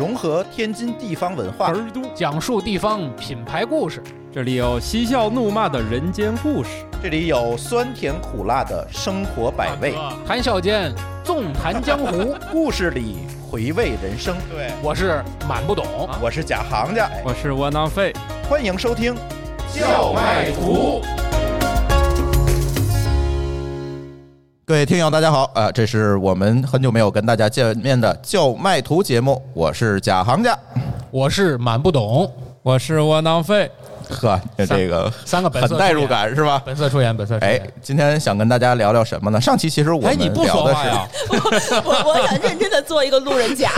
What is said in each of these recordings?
融合天津地方文化，儿都。讲述地方品牌故事，这里有嬉笑怒骂的人间故事，这里有酸甜苦辣的生活百味，谈笑间纵谈江湖，故事里回味人生。对，我是满不懂，我是假行家，我是窝囊废，欢迎收听笑卖图。各位听友，大家好，呃，这是我们很久没有跟大家见面的叫卖图节目，我是假行家，我是满不懂，我是窝囊废。呵，这个三个本很代入感是吧？本色出演，本色出演。哎，今天想跟大家聊聊什么呢？上期其实我们聊的是，我我想认真的做一个路人甲，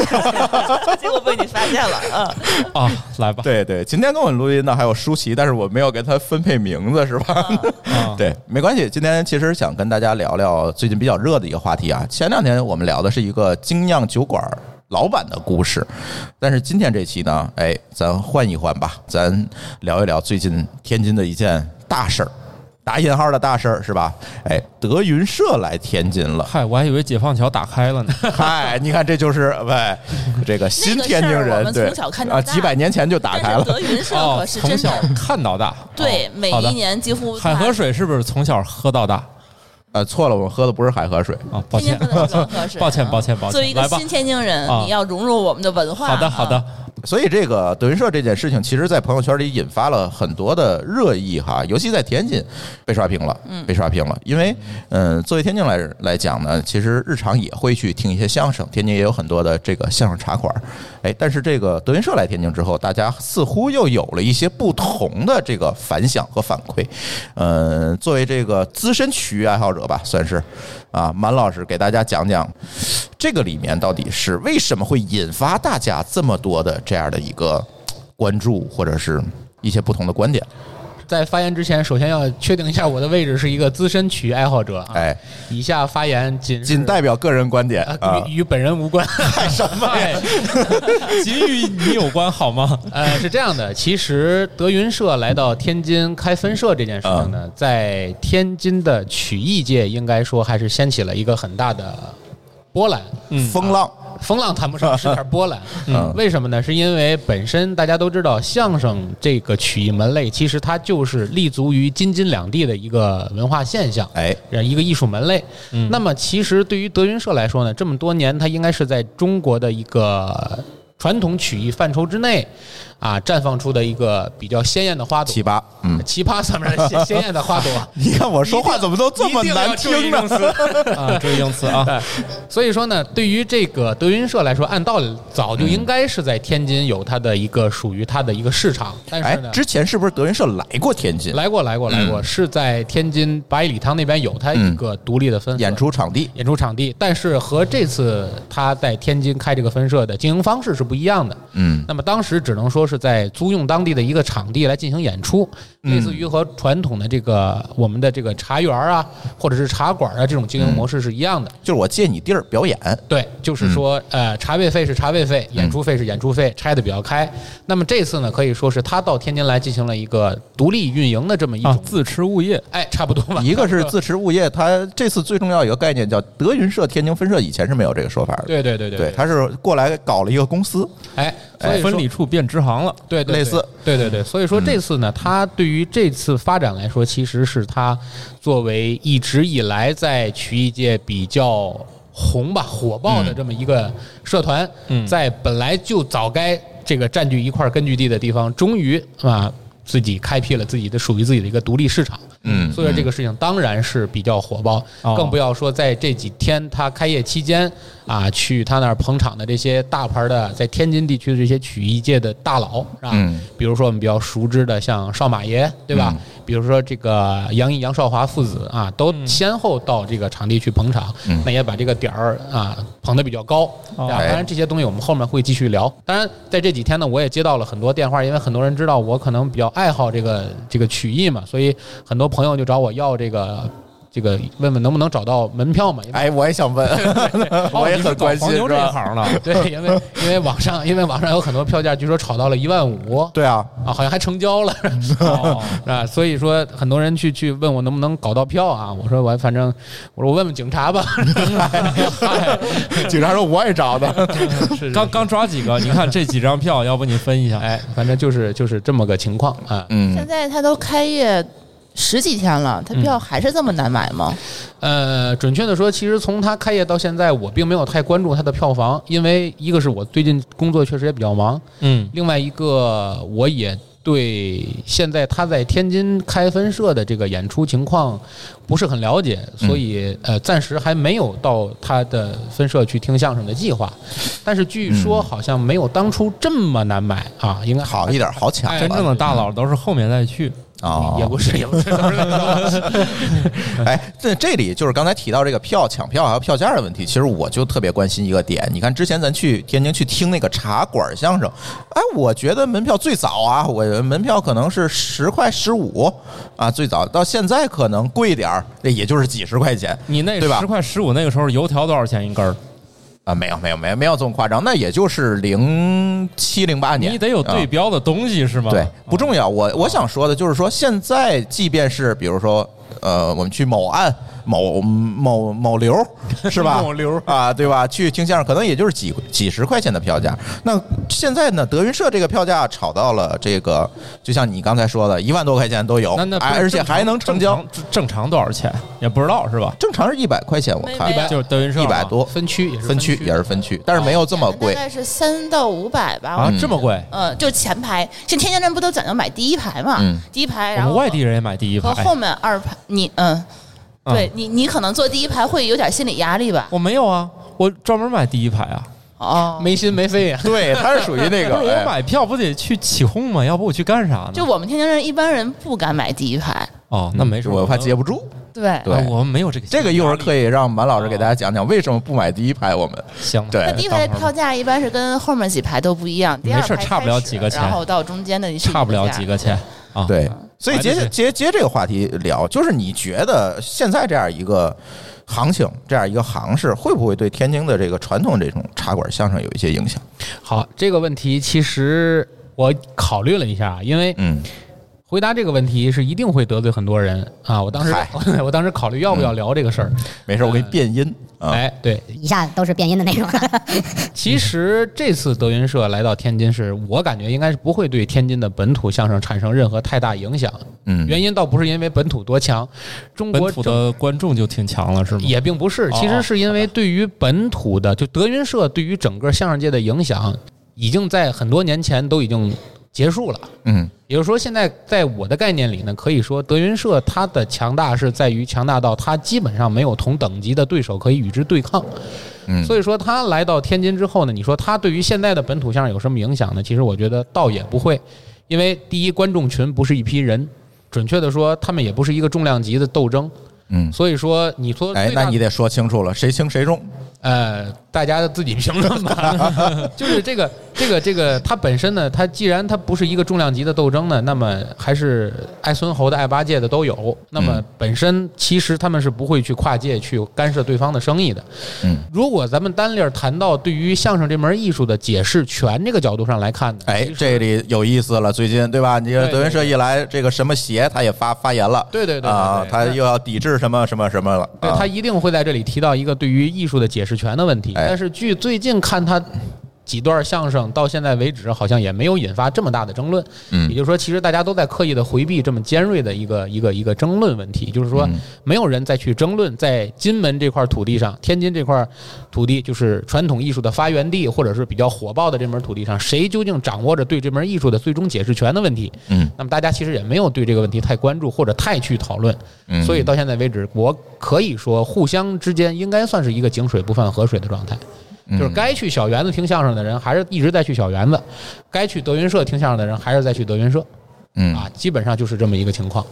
结果被你发现了，嗯。啊，来吧。对对，今天跟我们录音的还有舒淇，但是我没有给他分配名字，是吧？对，没关系。今天其实想跟大家聊聊最近比较热的一个话题啊。前两天我们聊的是一个精酿酒馆。老板的故事，但是今天这期呢，哎，咱换一换吧，咱聊一聊最近天津的一件大事儿，打引号的大事儿是吧？哎，德云社来天津了。嗨，我还以为解放桥打开了呢。嗨，你看这就是喂，这个新天津人对啊，几百年前就打开了。德云社可是从小看到大，对，每一年几乎海河水是不是从小喝到大？呃，错了，我们喝的不是海河水啊，抱歉，抱歉，抱歉，抱歉。作为一个新天津人，你要融入我们的文化。好的，好的。所以这个德云社这件事情，其实，在朋友圈里引发了很多的热议哈，尤其在天津被刷屏了，被刷屏了。因为，嗯，作为天津来来讲呢，其实日常也会去听一些相声，天津也有很多的这个相声茶馆。哎，但是这个德云社来天津之后，大家似乎又有了一些不同的这个反响和反馈。嗯，作为这个资深曲艺爱好者吧，算是啊，满老师给大家讲讲这个里面到底是为什么会引发大家这么多的这样的一个关注，或者是一些不同的观点。在发言之前，首先要确定一下我的位置是一个资深曲艺爱好者。哎，以下发言仅仅代表个人观点，与与本人无关。什么？仅与你有关好吗？呃，是这样的，其实德云社来到天津开分社这件事情呢，在天津的曲艺界应该说还是掀起了一个很大的波澜、风浪。风浪谈不上，是点波澜。嗯，为什么呢？是因为本身大家都知道，相声这个曲艺门类，其实它就是立足于京津两地的一个文化现象，哎，一个艺术门类。嗯，那么其实对于德云社来说呢，这么多年，它应该是在中国的一个传统曲艺范畴之内。啊，绽放出的一个比较鲜艳的花朵，奇葩，嗯，奇葩上面鲜鲜艳的花朵。你看我说话怎么都这么难听呢？啊，注意用词啊！所以说呢，对于这个德云社来说，按道理早就应该是在天津有它的一个属于它的一个市场。但是呢，之前是不是德云社来过天津？来过，来过，来过，是在天津八一礼堂那边有它一个独立的分演出场地，演出场地。但是和这次他在天津开这个分社的经营方式是不一样的。嗯，那么当时只能说是。是在租用当地的一个场地来进行演出，类似于和传统的这个我们的这个茶园啊，或者是茶馆啊这种经营模式是一样的。就是我借你地儿表演，对，就是说，呃，茶位费是茶位费，演出费是演出费，拆的比较开。那么这次呢，可以说是他到天津来进行了一个独立运营的这么一种自持物业，哎，差不多吧。一个是 自持物业，他这次最重要一个概念叫德云社天津分社，以前是没有这个说法的。对对对对，他是过来搞了一个公司，哎。所以分理处变支行了，对，类似，对对对。所以说这次呢，他对于这次发展来说，其实是他作为一直以来在曲艺界比较红吧、火爆的这么一个社团，在本来就早该这个占据一块根据地的地方，终于啊自己开辟了自己的属于自己的一个独立市场。嗯，所以说这个事情当然是比较火爆，更不要说在这几天他开业期间。啊，去他那儿捧场的这些大牌的，在天津地区的这些曲艺界的大佬，是吧？比如说我们比较熟知的，像少马爷，对吧？比如说这个杨毅、杨少华父子啊，都先后到这个场地去捧场，那也把这个点儿啊捧得比较高。当然这些东西我们后面会继续聊。当然在这几天呢，我也接到了很多电话，因为很多人知道我可能比较爱好这个这个曲艺嘛，所以很多朋友就找我要这个。这个问问能不能找到门票嘛？哎，我也想问，我也很关心，黄牛这一？行的，对，因为因为网上因为网上有很多票价，据说炒到了一万五对啊，啊，好像还成交了。哦 啊，所以说很多人去去问我能不能搞到票啊？我说我反正我说我问问警察吧。嗨 警察说我也找的，是是刚刚抓几个，你看这几张票，要不你分一下？哎，反正就是就是这么个情况啊。嗯现在他都开业十几天了，他票还是这么难买吗？呃，准确的说，其实从它开业到现在，我并没有太关注它的票房，因为一个是我最近工作确实也比较忙，嗯，另外一个我也对现在他在天津开分社的这个演出情况不是很了解，所以呃，暂时还没有到他的分社去听相声的计划。但是据说好像没有当初这么难买啊，应该好一点，好抢哎真正的大佬都是后面再去。哦，也不是也不是，哎，这这里就是刚才提到这个票抢票还有票价的问题，其实我就特别关心一个点。你看之前咱去天津去听那个茶馆相声，哎，我觉得门票最早啊，我门票可能是十块十五啊，最早到现在可能贵点儿，这也就是几十块钱你那对吧十块十五那个时候油条多少钱一根儿？啊，没有没有没有没有这么夸张，那也就是零七零八年，你得有对啊标的东西是吗？对，不重要。我我想说的就是说，现在即便是比如说，呃，我们去某岸、某某某流，是吧？某流啊，对吧？去听相声可能也就是几几十块钱的票价。那现在呢，德云社这个票价炒到了这个，就像你刚才说的，一万多块钱都有，那那哎而且还能成交。正常正常多少钱也不知道是吧？正常是一百块钱，我看一百就是德云社一百多，分区也是分区也是分区，但是没有这么贵大。概是三到五百吧。啊嗯，这么贵？嗯，就前排，像天津人不都讲究买第一排嘛？嗯第一排，然后我们外地人也买第一排，和后面二排，你嗯，嗯对你你可能坐第一排会有点心理压力吧？我没有啊，我专门买第一排啊。啊，没心没肺啊。对，他是属于那个 不是我哎买票不得去起哄吗？要不我去干啥呢？就我们天津人一般人不敢买第一排，哦，那没事，我怕接不住。对。对啊我们没有这个这个一会儿可以以让满老师给大家讲讲为什么不买第一排。我们行。对那第一排的票价一般是跟后面几排都不一样，第二排没事差不了几个钱然后到中间的差不了几个钱啊。对，所以接接接这个话题聊，就是你觉得现在这样一个行情，这样一个行市，会不会对天津的这个传统这种茶馆相声有一些影响？好，这个问题其实我考虑了一下，因为嗯，回答这个问题是一定会得罪很多人啊。我当时 我当时考虑要不要聊这个事儿。没事，我给你变音啊。哎，对，以下都是变音的内容。其实这次德云社来到天津是，我感觉应该是不会对天津的本土相声产生任何太大影响。嗯，原因倒不是因为本土多强，中国本土的观众就挺强了，是吗？也并不是，哦其实是因为对于本土的，就德云社对于整个相声界的影响，已经在很多年前都已经结束了。嗯也就是说，现在在我的概念里呢，可以说德云社它的强大是在于强大到它基本上没有同等级的对手可以与之对抗。嗯，所以说，他来到天津之后呢，你说他对于现在的本土相声有什么影响呢？其实我觉得倒也不会，因为第一，观众群不是一批人，准确的说，他们也不是一个重量级的斗争。嗯，所以说，你说哎，那你得说清楚了，谁轻谁重。呃，大家自己评论吧。就是这个这个这个，它本身呢，它既然它不是一个重量级的斗争呢，那么还是爱孙侯的、爱八戒的都有。那么嗯本身其实他们是不会去跨界去干涉对方的生意的。嗯，如果咱们单列谈到对于相声这门艺术的解释权这个角度上来看呢，哎这里有意思了，最近对吧？你对德云社一来，这个什么邪他也发发言了，对对对对啊，他又要抵制什么什么什么了，啊对他一定会在这里提到一个对于艺术的解释权的问题。哎但是据最近看他几段相声到现在为止，好像也没有引发这么大的争论。嗯也就是说，其实大家都在刻意的回避这么尖锐的一个一个一个争论问题，就是说嗯没有人再去争论在金门这块土地上，天津这块土地就是传统艺术的发源地，或者是比较火爆的这门土地上，谁究竟掌握着对这门艺术的最终解释权的问题。嗯那么大家其实也没有对这个问题太关注或者太去讨论。嗯，所以到现在为止，我可以说互相之间应该算是一个井水不犯河水的状态，就是嗯该去小园子听相声的人还是一直在去小园子，该去德云社听相声的人还是在去德云社嗯啊，基本上就是这么一个情况。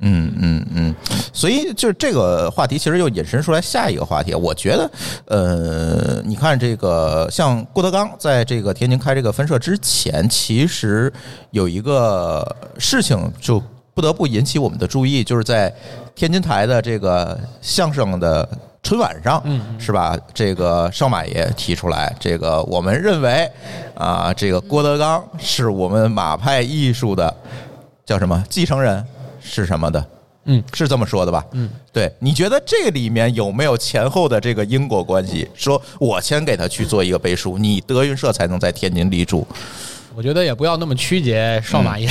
嗯嗯嗯，所以就是这个话题，其实又引申出来下一个话题。我觉得，呃，你看这个像郭德纲在这个天津开这个分社之前，其实有一个事情就不得不引起我们的注意，就是在天津台的这个相声的春晚上，嗯是吧？这个少马爷提出来，这个我们认为啊，这个郭德纲是我们马派艺术的叫什么继承人是什么的？嗯，是这么说的吧？嗯，对，你觉得这里面有没有前后的这个因果关系？说我先给他去做一个背书，你德云社才能在天津立住。我觉得也不要那么曲解少 马爷，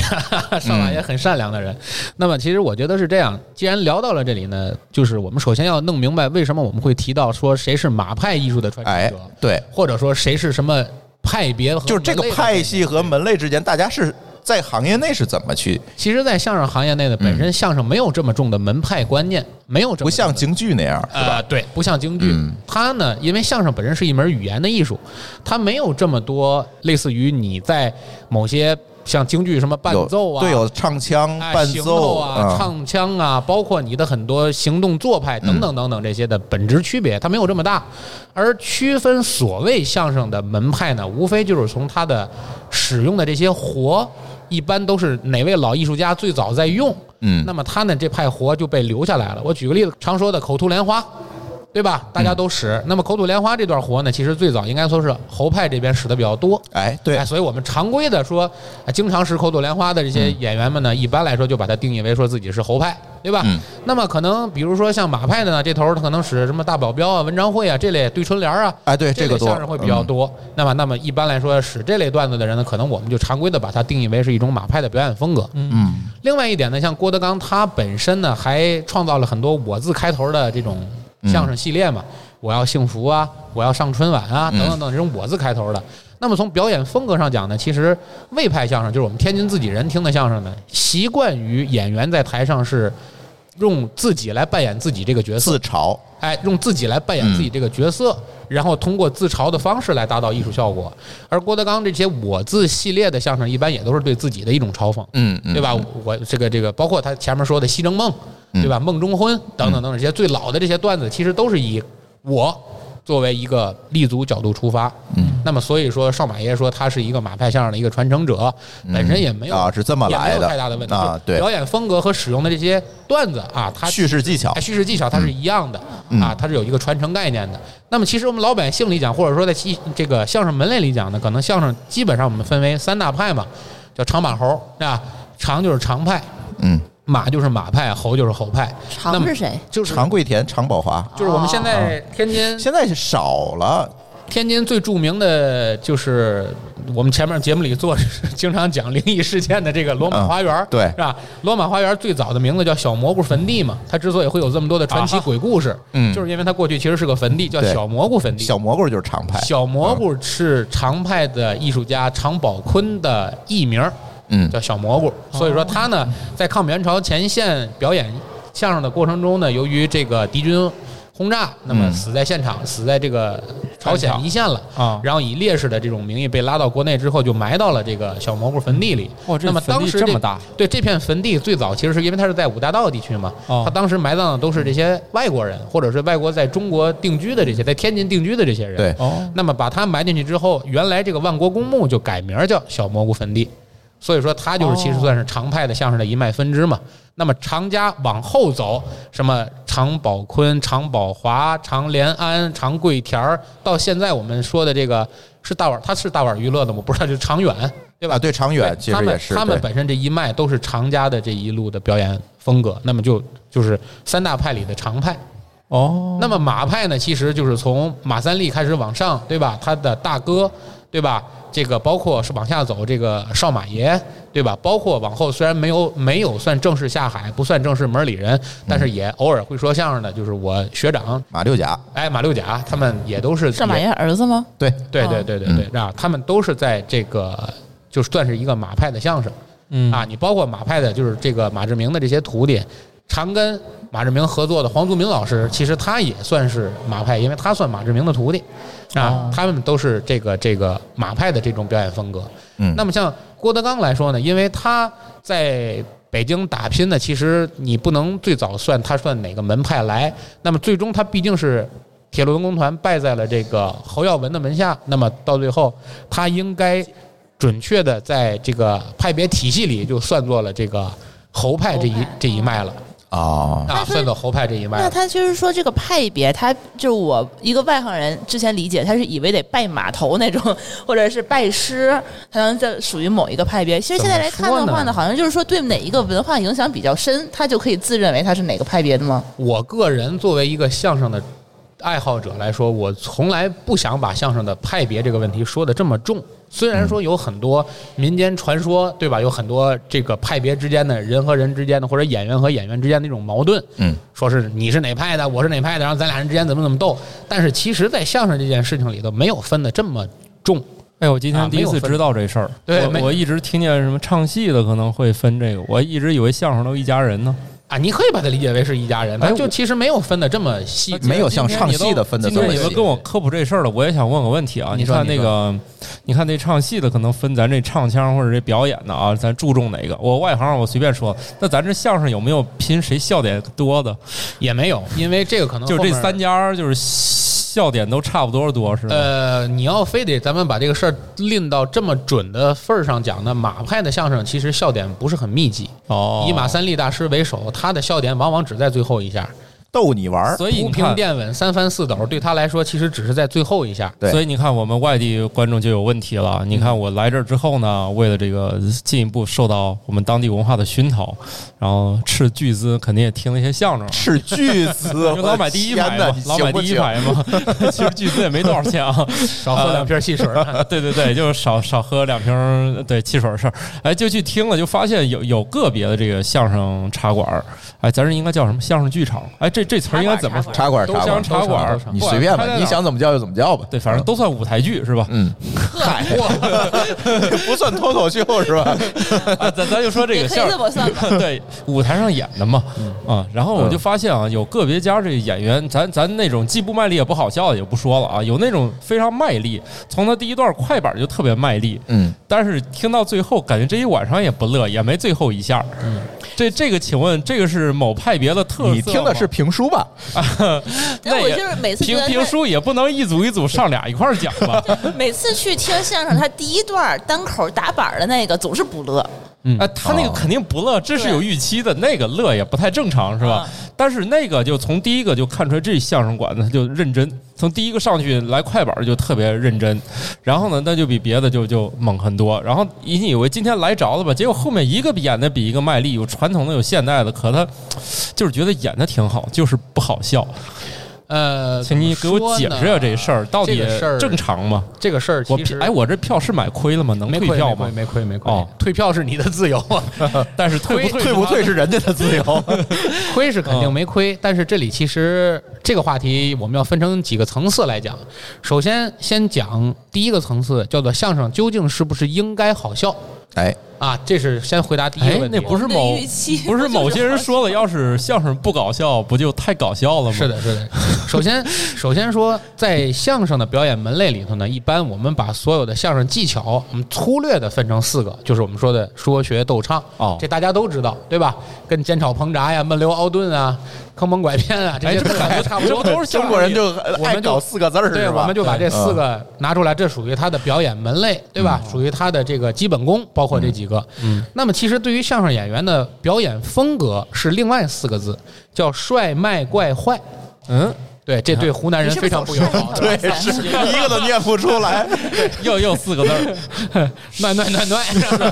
少马爷很善良的人。那么其实我觉得是这样，既然聊到了这里呢，就是我们首先要弄明白为什么我们会提到说谁是马派艺术的传承哎者，，对，或者说谁是什么派别和就是这个派系和门类之间，大家是在行业内是怎么去？其实，在相声行业内呢，本身相声没有这么重的门派观念，没有这么不像京剧那样，是吧？呃，对，不像京剧，嗯它呢，因为相声本身是一门语言的艺术，它没有这么多类似于你在某些像京剧什么伴奏啊，对，有唱腔、哎，伴奏头啊、唱腔啊，包括你的很多行动做派等等等等这些的本质区别，它没有这么大。而区分所谓相声的门派呢，无非就是从它的使用的这些活，一般都是哪位老艺术家最早在用，嗯那么他呢这派活就被留下来了。我举个例子，常说的口吐莲花。对吧？大家都使。那么口吐莲花这段活呢，其实最早应该说是侯派这边使的比较多。哎，对哎，，所以我们常规的说，啊经常使口吐莲花的这些演员们呢，一般来说就把它定义为说自己是侯派，对吧？嗯那么可能比如说像马派的呢，这头他可能使什么大保镖啊、文章会啊这类对春联啊，哎，对，这这个相声会比较嗯多。那么，那么一般来说使这类段子的人呢，可能我们就常规的把它定义为是一种马派的表演风格。嗯另外一点呢，像郭德纲他本身呢，还创造了很多我字开头的这种相声系列嘛，我要幸福啊，我要上春晚啊，嗯等等等这种我字开头的。那么从表演风格上讲呢，其实魏派相声就是我们天津自己人听的相声呢，习惯于演员在台上是用自己来扮演自己这个角色自，嘲，哎，用自己来扮演自己这个角色，然后通过自嘲的方式来达到艺术效果。而郭德纲这些我字系列的相声，一般也都是对自己的一种嘲讽。嗯嗯，对吧？我这个这个，包括他前面说的《西征梦》，嗯对吧？梦中婚等等等等这些最老的这些段子，其实都是以我作为一个立足角度出发。嗯，那么所以说，少马爷说他是一个马派相声的一个传承者，本身也没有啊是这么也没有来的太大的问题。啊对。表演风格和使用的这些段子啊，它叙事技巧。哎，叙事技巧它是一样的、嗯。啊，它是有一个传承概念的。那么其实我们老百姓里讲，或者说在戏这个相声门类里讲呢，可能相声基本上我们分为三大派嘛，叫长马猴啊，长就是长派，嗯，马就是马派，猴就是猴派。那么常是谁？就是常贵田、常宝华，就是我们现在天津现在是少了，天津最著名的就是我们前面节目里做经常讲灵异事件的这个罗马花园，对。是吧？罗马花园最早的名字叫小蘑菇坟地嘛，它之所以会有这么多的传奇鬼故事，嗯。就是因为它过去其实是个坟地，叫小蘑菇坟地。小蘑菇就是常派，小蘑菇是常派的艺术家常宝坤的艺名，嗯。叫小蘑菇。所以说他呢，在抗美援朝前线表演相声的过程中呢，由于这个敌军轰炸，那么嗯。死在现场，死在这个朝鲜一线了。啊，然后以烈士的这种名义被拉到国内之后，就埋到了这个小蘑菇坟地里。哇，这那么当时这么大，对这片坟地最早其实是因为它是在五大道地区嘛，哦。他当时埋葬的都是这些外国人，或者是外国在中国定居的这些，在天津定居的这些人。对，哦，那么把它埋进去之后，原来这个万国公墓就改名叫小蘑菇坟地，所以说他就是其实算是常派的相声的一脉分支嘛。那么常家往后走，什么常宝坤、常宝华、常连安、常贵田儿，到现在我们说的这个是大碗，他是大碗娱乐的吗？我不知道，就是常远，对吧？啊，对，长远他们其实也是，他们对本身这一脉都是常家的这一路的表演风格，那么就就是三大派里的常派。哦，那么马派呢，其实就是从马三立开始往上，对吧？他的大哥，对吧？这个包括是往下走，这个少马爷，对吧？包括往后虽然没有没有算正式下海，不算正式门里人，但是也偶尔会说相声的，就是我学长，马六甲，哎，马六甲，他们也都是少马爷儿子吗？对，对哦对对对对，啊，他们都是在这个就是算是一个马派的相声。嗯啊，你包括马派的，就是这个马志明的这些徒弟，常跟马志明合作的黄祖明老师，其实他也算是马派，因为他算马志明的徒弟啊哦，他们都是这个这个马派的这种表演风格。嗯，那么像郭德纲来说呢，因为他在北京打拼呢，其实你不能最早算他算哪个门派来，那么最终他毕竟是铁路文工团败在了这个侯耀文的门下，那么到最后他应该准确的在这个派别体系里就算作了这个侯派这一这一脉了哦，啊，那算到侯派这一脉。那他就是说这个派别，他就是我一个外行人之前理解，他是以为得拜码头那种，或者是拜师，才能这属于某一个派别。其实现在来看的话呢，好像就是说对哪一个文化影响比较深，他就可以自认为他是哪个派别的吗？我个人作为一个相声的爱好者来说，我从来不想把相声的派别这个问题说的这么重。虽然说有很多民间传说，对吧？有很多这个派别之间的人和人之间的，或者演员和演员之间的那种矛盾，嗯，说是你是哪派的，我是哪派的，然后咱俩人之间怎么怎么斗。但是其实，在相声这件事情里头，没有分的这么重。哎，我今啊天第一次知道这事儿。对我我一直听见什么唱戏的可能会分这个，我一直以为相声都一家人呢。啊，你可以把它理解为是一家人，哎我就其实没有分的这么细。没有像唱戏的分的今天你们这么细跟我科普这事儿了，我也想问个问题啊。你说看那个，你看那唱戏的可能分咱这唱腔或者这表演的啊，咱注重哪个？我外行，我随便说。那咱这相声有没有拼谁笑点多的？也没有，因为这个可能就这三家就是笑点都差不多多，是吧？呃，你要非得咱们把这个事儿拎到这么准的份儿上讲呢，马派的相声其实笑点不是很密集，哦，以马三立大师为首，他的笑点往往只在最后一下，逗你玩儿，所以你看，平垫稳，三翻四抖，对他来说其实只是在最后一下。对所以你看，我们外地观众就有问题了。你看我来这儿之后呢，为了这个进一步受到我们当地文化的熏陶，然后斥巨资肯定也听了一些相声。斥巨资，因为老买第一排嘛老买第一，排嘛，其实巨资也没多少钱啊。少喝两瓶汽水，对对对，就是少少喝两瓶对汽水的事儿。哎，就去听了，就发现有有个别的这个相声茶馆，哎，咱这应该叫什么相声剧场？哎，这这词儿应该怎么说？茶馆茶馆，茶馆，你随便吧你想怎么叫就怎么叫吧。对，反正都算舞台剧是吧？嗯，嗨，不算脱口秀是吧？啊，咱咱就说这个相声。对，舞台上演的嘛，啊，然后我就发现啊，有个别家这演员，咱咱那种既不卖力也不好笑的也不说了啊，有那种非常卖力，从他第一段快板就特别卖力，嗯，但是听到最后，感觉这一晚上也不乐，也没最后一下。嗯，这这个，请问这个是某派别的特色吗？你听的是评书吧？那我就是每次听评评书也不能一组一组上俩一块儿讲吧？每次去听相声，他第一段单口打板的那个总是不乐，哎，他那个哦肯定不乐，这是有预期的，那个乐也不太正常，是吧嗯？但是那个就从第一个就看出来，这相声馆子他就认真，从第一个上去来快板就特别认真，然后呢，那就比别的就就猛很多。然后你以为今天来着了吧，结果后面一个比演的比一个卖力，有传统的有现代的，可他就是觉得演的挺好，就是不好笑。呃，请你给我解释一下这事儿，到底正常吗？这个事儿我其实哎，我这票是买亏了吗？能退票吗？没亏没亏，哦 退票是你的自由啊，但是退不退退不退是是人家的自由。亏是肯定没亏，但是这里其实这个话题我们要分成几个层次来讲。首先，先讲第一个层次，叫做相声究竟是不是应该好笑哎，啊？这是先回答第一个哎，问题。那不是某不是某些人说了，要是相声不搞笑，不就太搞笑了吗？是的，是的。首先，首先说，在相声的表演门类里头呢，一般我们把所有的相声技巧，我们粗略的分成四个，就是我们说的说学逗唱。哦这大家都知道，对吧？跟煎炒烹炸呀、焖溜熬炖啊、坑蒙拐骗啊，这些差不多，这都是中国人就我们就爱搞四个字儿，对，我们就把这四个拿出来，这属于他的表演门类，对吧？属于他的这个基本功，包括这几个。嗯，那么其实对于相声演员的表演风格是另外四个字，叫帅、卖、怪、坏。嗯，对，这对湖南人非常不友好。对，是一个都念不出来。又又四个字儿，暖暖暖暖。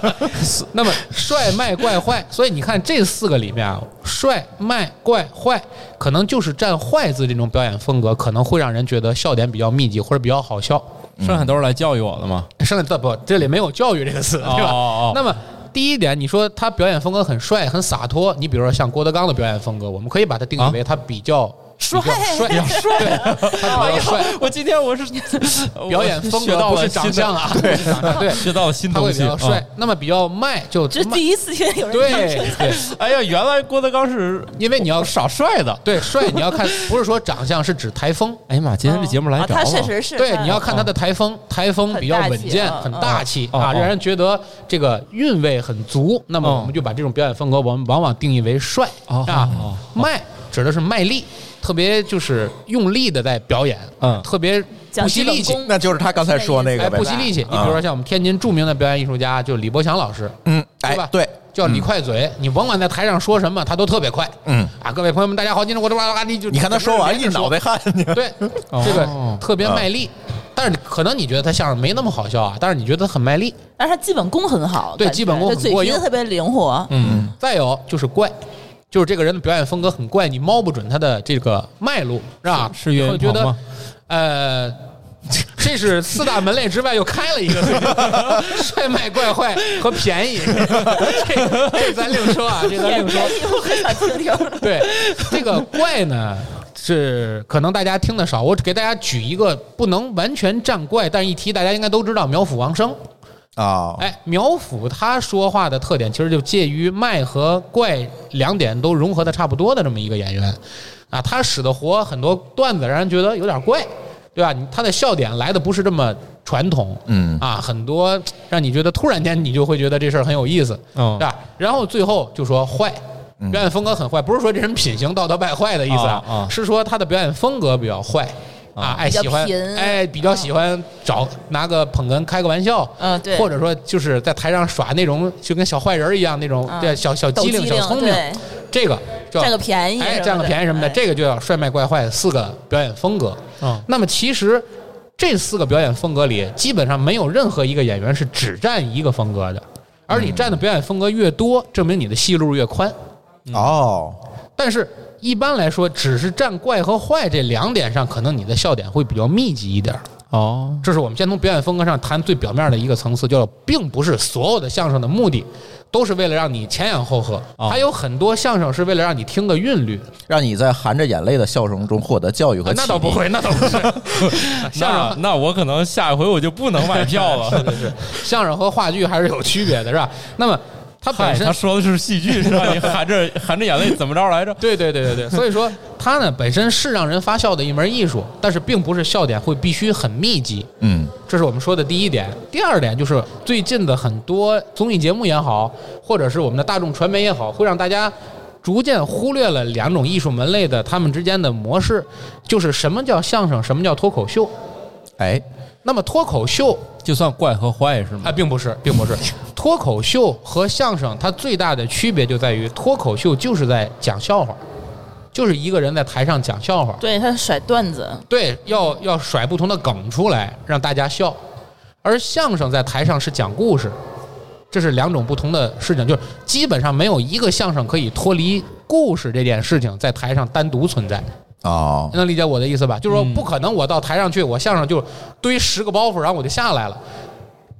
那么帅、卖、怪、坏，所以你看这四个里面啊，帅、卖、怪、坏，可能就是占坏字这种表演风格，可能会让人觉得笑点比较密集或者比较好笑。剩下都是来教育我的嘛。剩下这不，这里没有教育这个词，对吧？哦哦那么第一点，你说他表演风格很帅、很洒脱，你比如说像郭德纲的表演风格，我们可以把它定义为他比较。帅比较帅，他比较帅，我今天我是 表演风格不是了新的长相啊，对，对，学到了新他会东西。比较帅啊。那么比较卖就这第一次听有人这样对对，哎呀，原来郭德纲是因为你要耍帅的。对帅，你要看不是说长相，是指台风。哎呀妈，今天这节目来啊他着了。确实是对，你要看他的台风，台风比较稳健，很大气啊，让人觉得这个韵味很足。那么哦我们就把这种表演风格，我们往往定义为帅哦啊。卖指的是卖力，特别就是用力的在表演，嗯特别不惜力气。那就是他刚才说那哎，个呗不。惜力气。你比如说像我们天津著名的表演艺术家，就李伯祥老师，嗯，哎对吧，对，叫李快嘴，你甭管在台上说什么，他都特别快。嗯啊，各位朋友们，大家好，今天我这哇哇你就你看他说完一脑袋汗，对，这个特别卖力。但是可能你觉得他相声没那么好笑啊，但是你觉得很卖力，但是他基本功很好，对基本功很过硬嘴皮子特别灵活。嗯，再有就是怪，就是这个人的表演风格很怪，你摸不准他的这个脉络，是吧？是岳云会觉得鹏吗？呃，这是四大门类之外又开了一个帅卖怪坏和便宜，这这咱另说啊，这咱另说。我很想听听。对，这个怪呢是可能大家听的少，我给大家举一个不能完全站怪，但是一提大家应该都知道苗阜王声。啊，哎，苗阜他说话的特点其实就介于卖和怪两点都融合的差不多的这么一个演员，啊，他使得活很多段子让人觉得有点怪，对吧？他的笑点来的不是这么传统，嗯啊，很多让你觉得突然间你就会觉得这事儿很有意思，嗯对吧？然后最后就说坏。表演风格很坏，不是说这人品行道德败坏的意思啊啊是说他的表演风格比较坏啊，爱喜欢比较贫哎，比较喜欢找拿个捧哏开个玩笑，嗯对或者说就是在台上耍那种就跟小坏人一样那种嗯对小小机灵、小聪明，对这个叫占个便宜哎，什么占个的便宜什么的，哎这个就叫帅卖怪坏四个表演风格。嗯那么其实这四个表演风格里，基本上没有任何一个演员是只占一个风格的，而你占的表演风格越多，证明你的戏路越宽。哦，但是一般来说，只是占怪和坏这两点上，可能你的笑点会比较密集一点儿。哦，这是我们先从表演风格上谈最表面的一个层次，叫并不是所有的相声的目的都是为了让你前仰后合，哦还有很多相声是为了让你听个韵律。让你在含着眼泪的笑声中获得教育和啊启迪那倒不会，那倒不是。相那声那我可能下一回我就不能买票了。是是是，相声和话剧还是有区别的，是吧？那么它嗨，本身他说的是戏剧，是吧？你含着含着眼泪怎么着来着？对对对对对，所以说 它呢本身是让人发笑的一门艺术，但是并不是笑点会必须很密集。嗯这是我们说的第一点。第二点就是最近的很多综艺节目也好，或者是我们的大众传媒也好，会让大家逐渐忽略了两种艺术门类的他们之间的模式，就是什么叫相声，什么叫脱口秀。哎，那么脱口秀就算怪和坏是吗啊，？并不是，并不是。脱口秀和相声它最大的区别就在于，脱口秀就是在讲笑话，就是一个人在台上讲笑话，对他甩段子，对，要要甩不同的梗出来让大家笑，而相声在台上是讲故事，这是两种不同的事情，就是基本上没有一个相声可以脱离故事这件事情在台上单独存在。哦，能理解我的意思吧？就是说，嗯不可能我到台上去，我相声就堆十个包袱，然后我就下来了。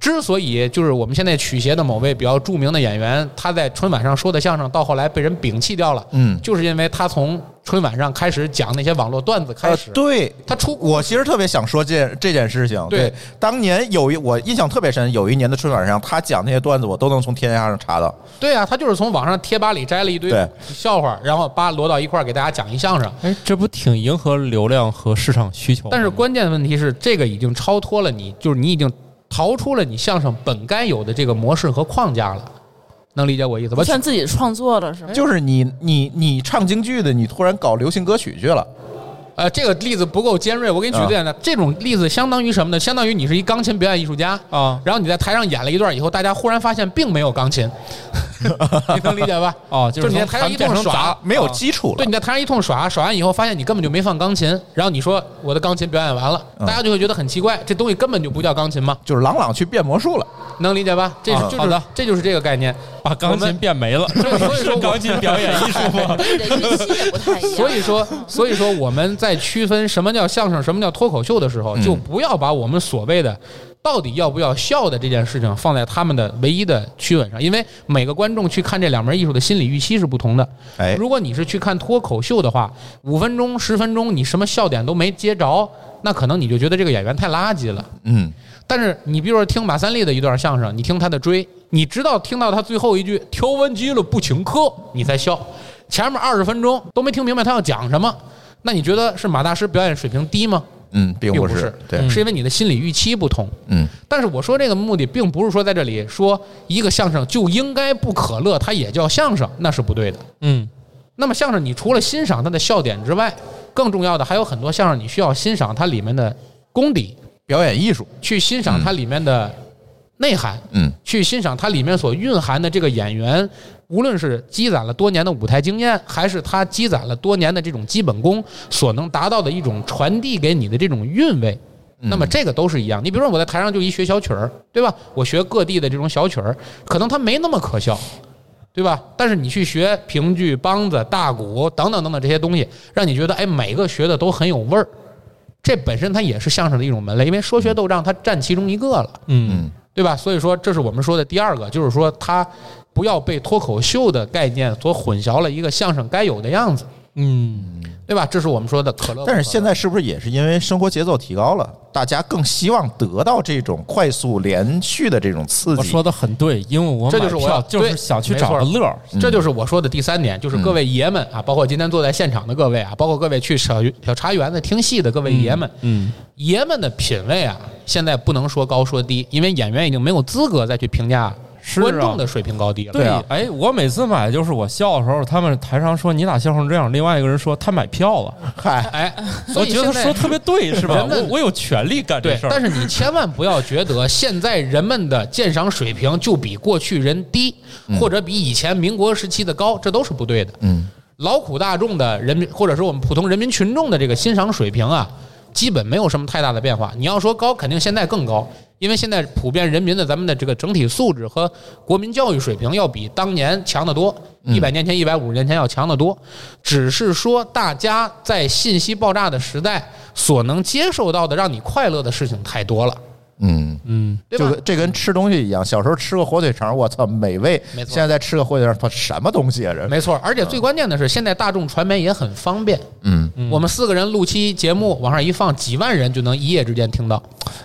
之所以就是我们现在曲协的某位比较著名的演员，他在春晚上说的相声，到后来被人摒弃掉了，嗯就是因为他从春晚上开始讲那些网络段子开呃始，对。他出我其实特别想说这这件事情。对当年有一我印象特别深，有一年的春晚上，他讲那些段子，我都能从天涯上查到。对啊，他就是从网上贴吧里摘了一堆笑话，然后扒罗到一块儿给大家讲一相声。哎，这不挺迎合流量和市场需求吗？但是关键问题是，这个已经超脱了你，就是你已经逃出了你相声本该有的这个模式和框架了。能理解我意思吧不？算自己创作的是吗？就是你你你唱京剧的，你突然搞流行歌曲去了。呃，这个例子不够尖锐，我给你举个简单，这种例子相当于什么呢？相当于你是一钢琴表演艺术家啊然后你在台上演了一段以后，大家忽然发现并没有钢琴，你能理解吧？哦，就是你在台上一通耍没有基础了。对，你在台上一通耍，耍完以后发现你根本就没放钢琴，然后你说我的钢琴表演完了，嗯大家就会觉得很奇怪，这东西根本就不叫钢琴吗？就是朗朗去变魔术了。能理解吧？这是就是这就是这个概念。把钢琴变没了。所以说钢琴表演艺术吗？对的预期也不太一样。所以说，所以说我们在区分什么叫相声，什么叫脱口秀的时候，嗯就不要把我们所谓的到底要不要笑的这件事情放在他们的唯一的区分上，因为每个观众去看这两门艺术的心理预期是不同的。哎，如果你是去看脱口秀的话，五分钟、十分钟你什么笑点都没接着，那可能你就觉得这个演员太垃圾了。嗯，但是你比如说听马三立的一段相声，你听他的追，你直到听到他最后一句“条文急了不请客”，你才笑。前面二十分钟都没听明白他要讲什么，那你觉得是马大师表演水平低吗？嗯，并不是是，对，是因为你的心理预期不同。嗯，但是我说这个目的，并不是说在这里说一个相声就应该不可乐，它也叫相声，那是不对的。嗯，那么相声，你除了欣赏它的笑点之外，更重要的还有很多相声，你需要欣赏它里面的功底，表演艺术。去欣赏它里面的内涵，嗯，去欣赏它里面所蕴含的这个演员，无论是积攒了多年的舞台经验，还是他积攒了多年的这种基本功所能达到的一种传递给你的这种韵味。那么这个都是一样。你比如说我在台上就一学小曲儿，对吧？我学各地的这种小曲儿，可能它没那么可笑，对吧？但是你去学评剧、梆子、大鼓等等等等这些东西，让你觉得哎，每个学的都很有味儿。这本身它也是相声的一种门类，因为说学逗唱它占其中一个了，嗯，对吧？所以说这是我们说的第二个，就是说他不要被脱口秀的概念所混淆了一个相声该有的样子，嗯，对吧？这是我们说的可乐。但是现在是不是也是因为生活节奏提高了，大家更希望得到这种快速连续的这种刺激？我说的很对，因为我买这就是我要票就是想去找个乐儿。这就是我说的第三点，就是各位爷们啊，包括今天坐在现场的各位啊，包括各位去小小茶园子听戏的各位爷们，嗯，爷们的品味啊，现在不能说高说低，因为演员已经没有资格再去评价是啊观众的水平高低了。对啊，哎，我每次买就是我笑的时候，他们台上说你咋笑成这样，另外一个人说他买票了，嗨，哎，我觉得现在说特别对，是吧？我我有权利干这事，儿。但是你千万不要觉得现在人们的鉴赏水平就比过去人低，或者比以前民国时期的高，这都是不对的。嗯，劳苦大众的人民，或者说我们普通人民群众的这个欣赏水平啊，基本没有什么太大的变化。你要说高，肯定现在更高，因为现在普遍人民的咱们的这个整体素质和国民教育水平要比当年强得多，一百年前、一百五十年前要强得多。只是说大家在信息爆炸的时代所能接受到的让你快乐的事情太多了，嗯，嗯，对吧就？跟这跟吃东西一样，小时候吃个火腿肠，我操，美味；没错现在再吃个火腿肠，它什么东西啊？这，没错，而且最关键的是，现在大众传媒也很方便。嗯，我们四个人录期节目，往上一放，几万人就能一夜之间听到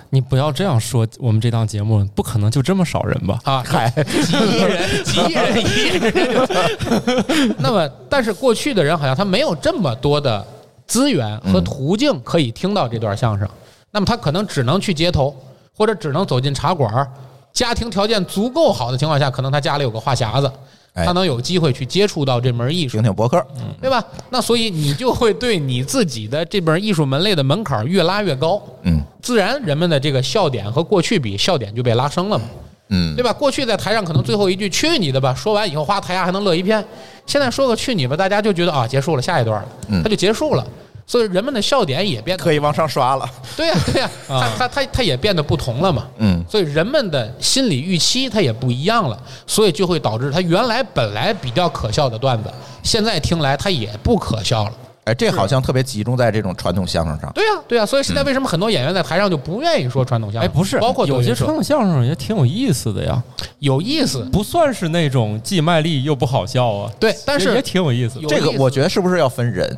你不要这样说，我们这档节目不可能就这么少人吧？啊！嗨，几亿人，几亿人，一亿人就。那么，但是过去的人好像他没有这么多的资源和途径可以听到这段相声，那么他可能只能去街头，或者只能走进茶馆儿。家庭条件足够好的情况下，可能他家里有个话匣子，哎他能有机会去接触到这门艺术听。听博客，对吧？那所以你就会对你自己的这门艺术门类的门槛越拉越高，嗯自然人们的这个笑点和过去比，笑点就被拉升了嘛，嗯对吧？过去在台上可能最后一句“去你的吧”，说完以后，哗，台下还能乐一片。现在说个“去你吧”，大家就觉得啊，结束了，下一段了，嗯它就结束了。所以人们的笑点也变得可以往上刷了，对呀、对呀、啊它它它它也变得不同了嘛。嗯所以人们的心理预期它也不一样了，所以就会导致他原来本来比较可笑的段子，现在听来它也不可笑了。哎，这好像特别集中在这种传统相声上，对呀、对呀、所以现在为什么很多演员在台上就不愿意说传统相声哎，声？不是，包括有些传统相声也挺有意思的呀，有意思，不算是那种既卖力又不好笑啊。对，但是也挺有意思的。这个我觉得是不是要分人，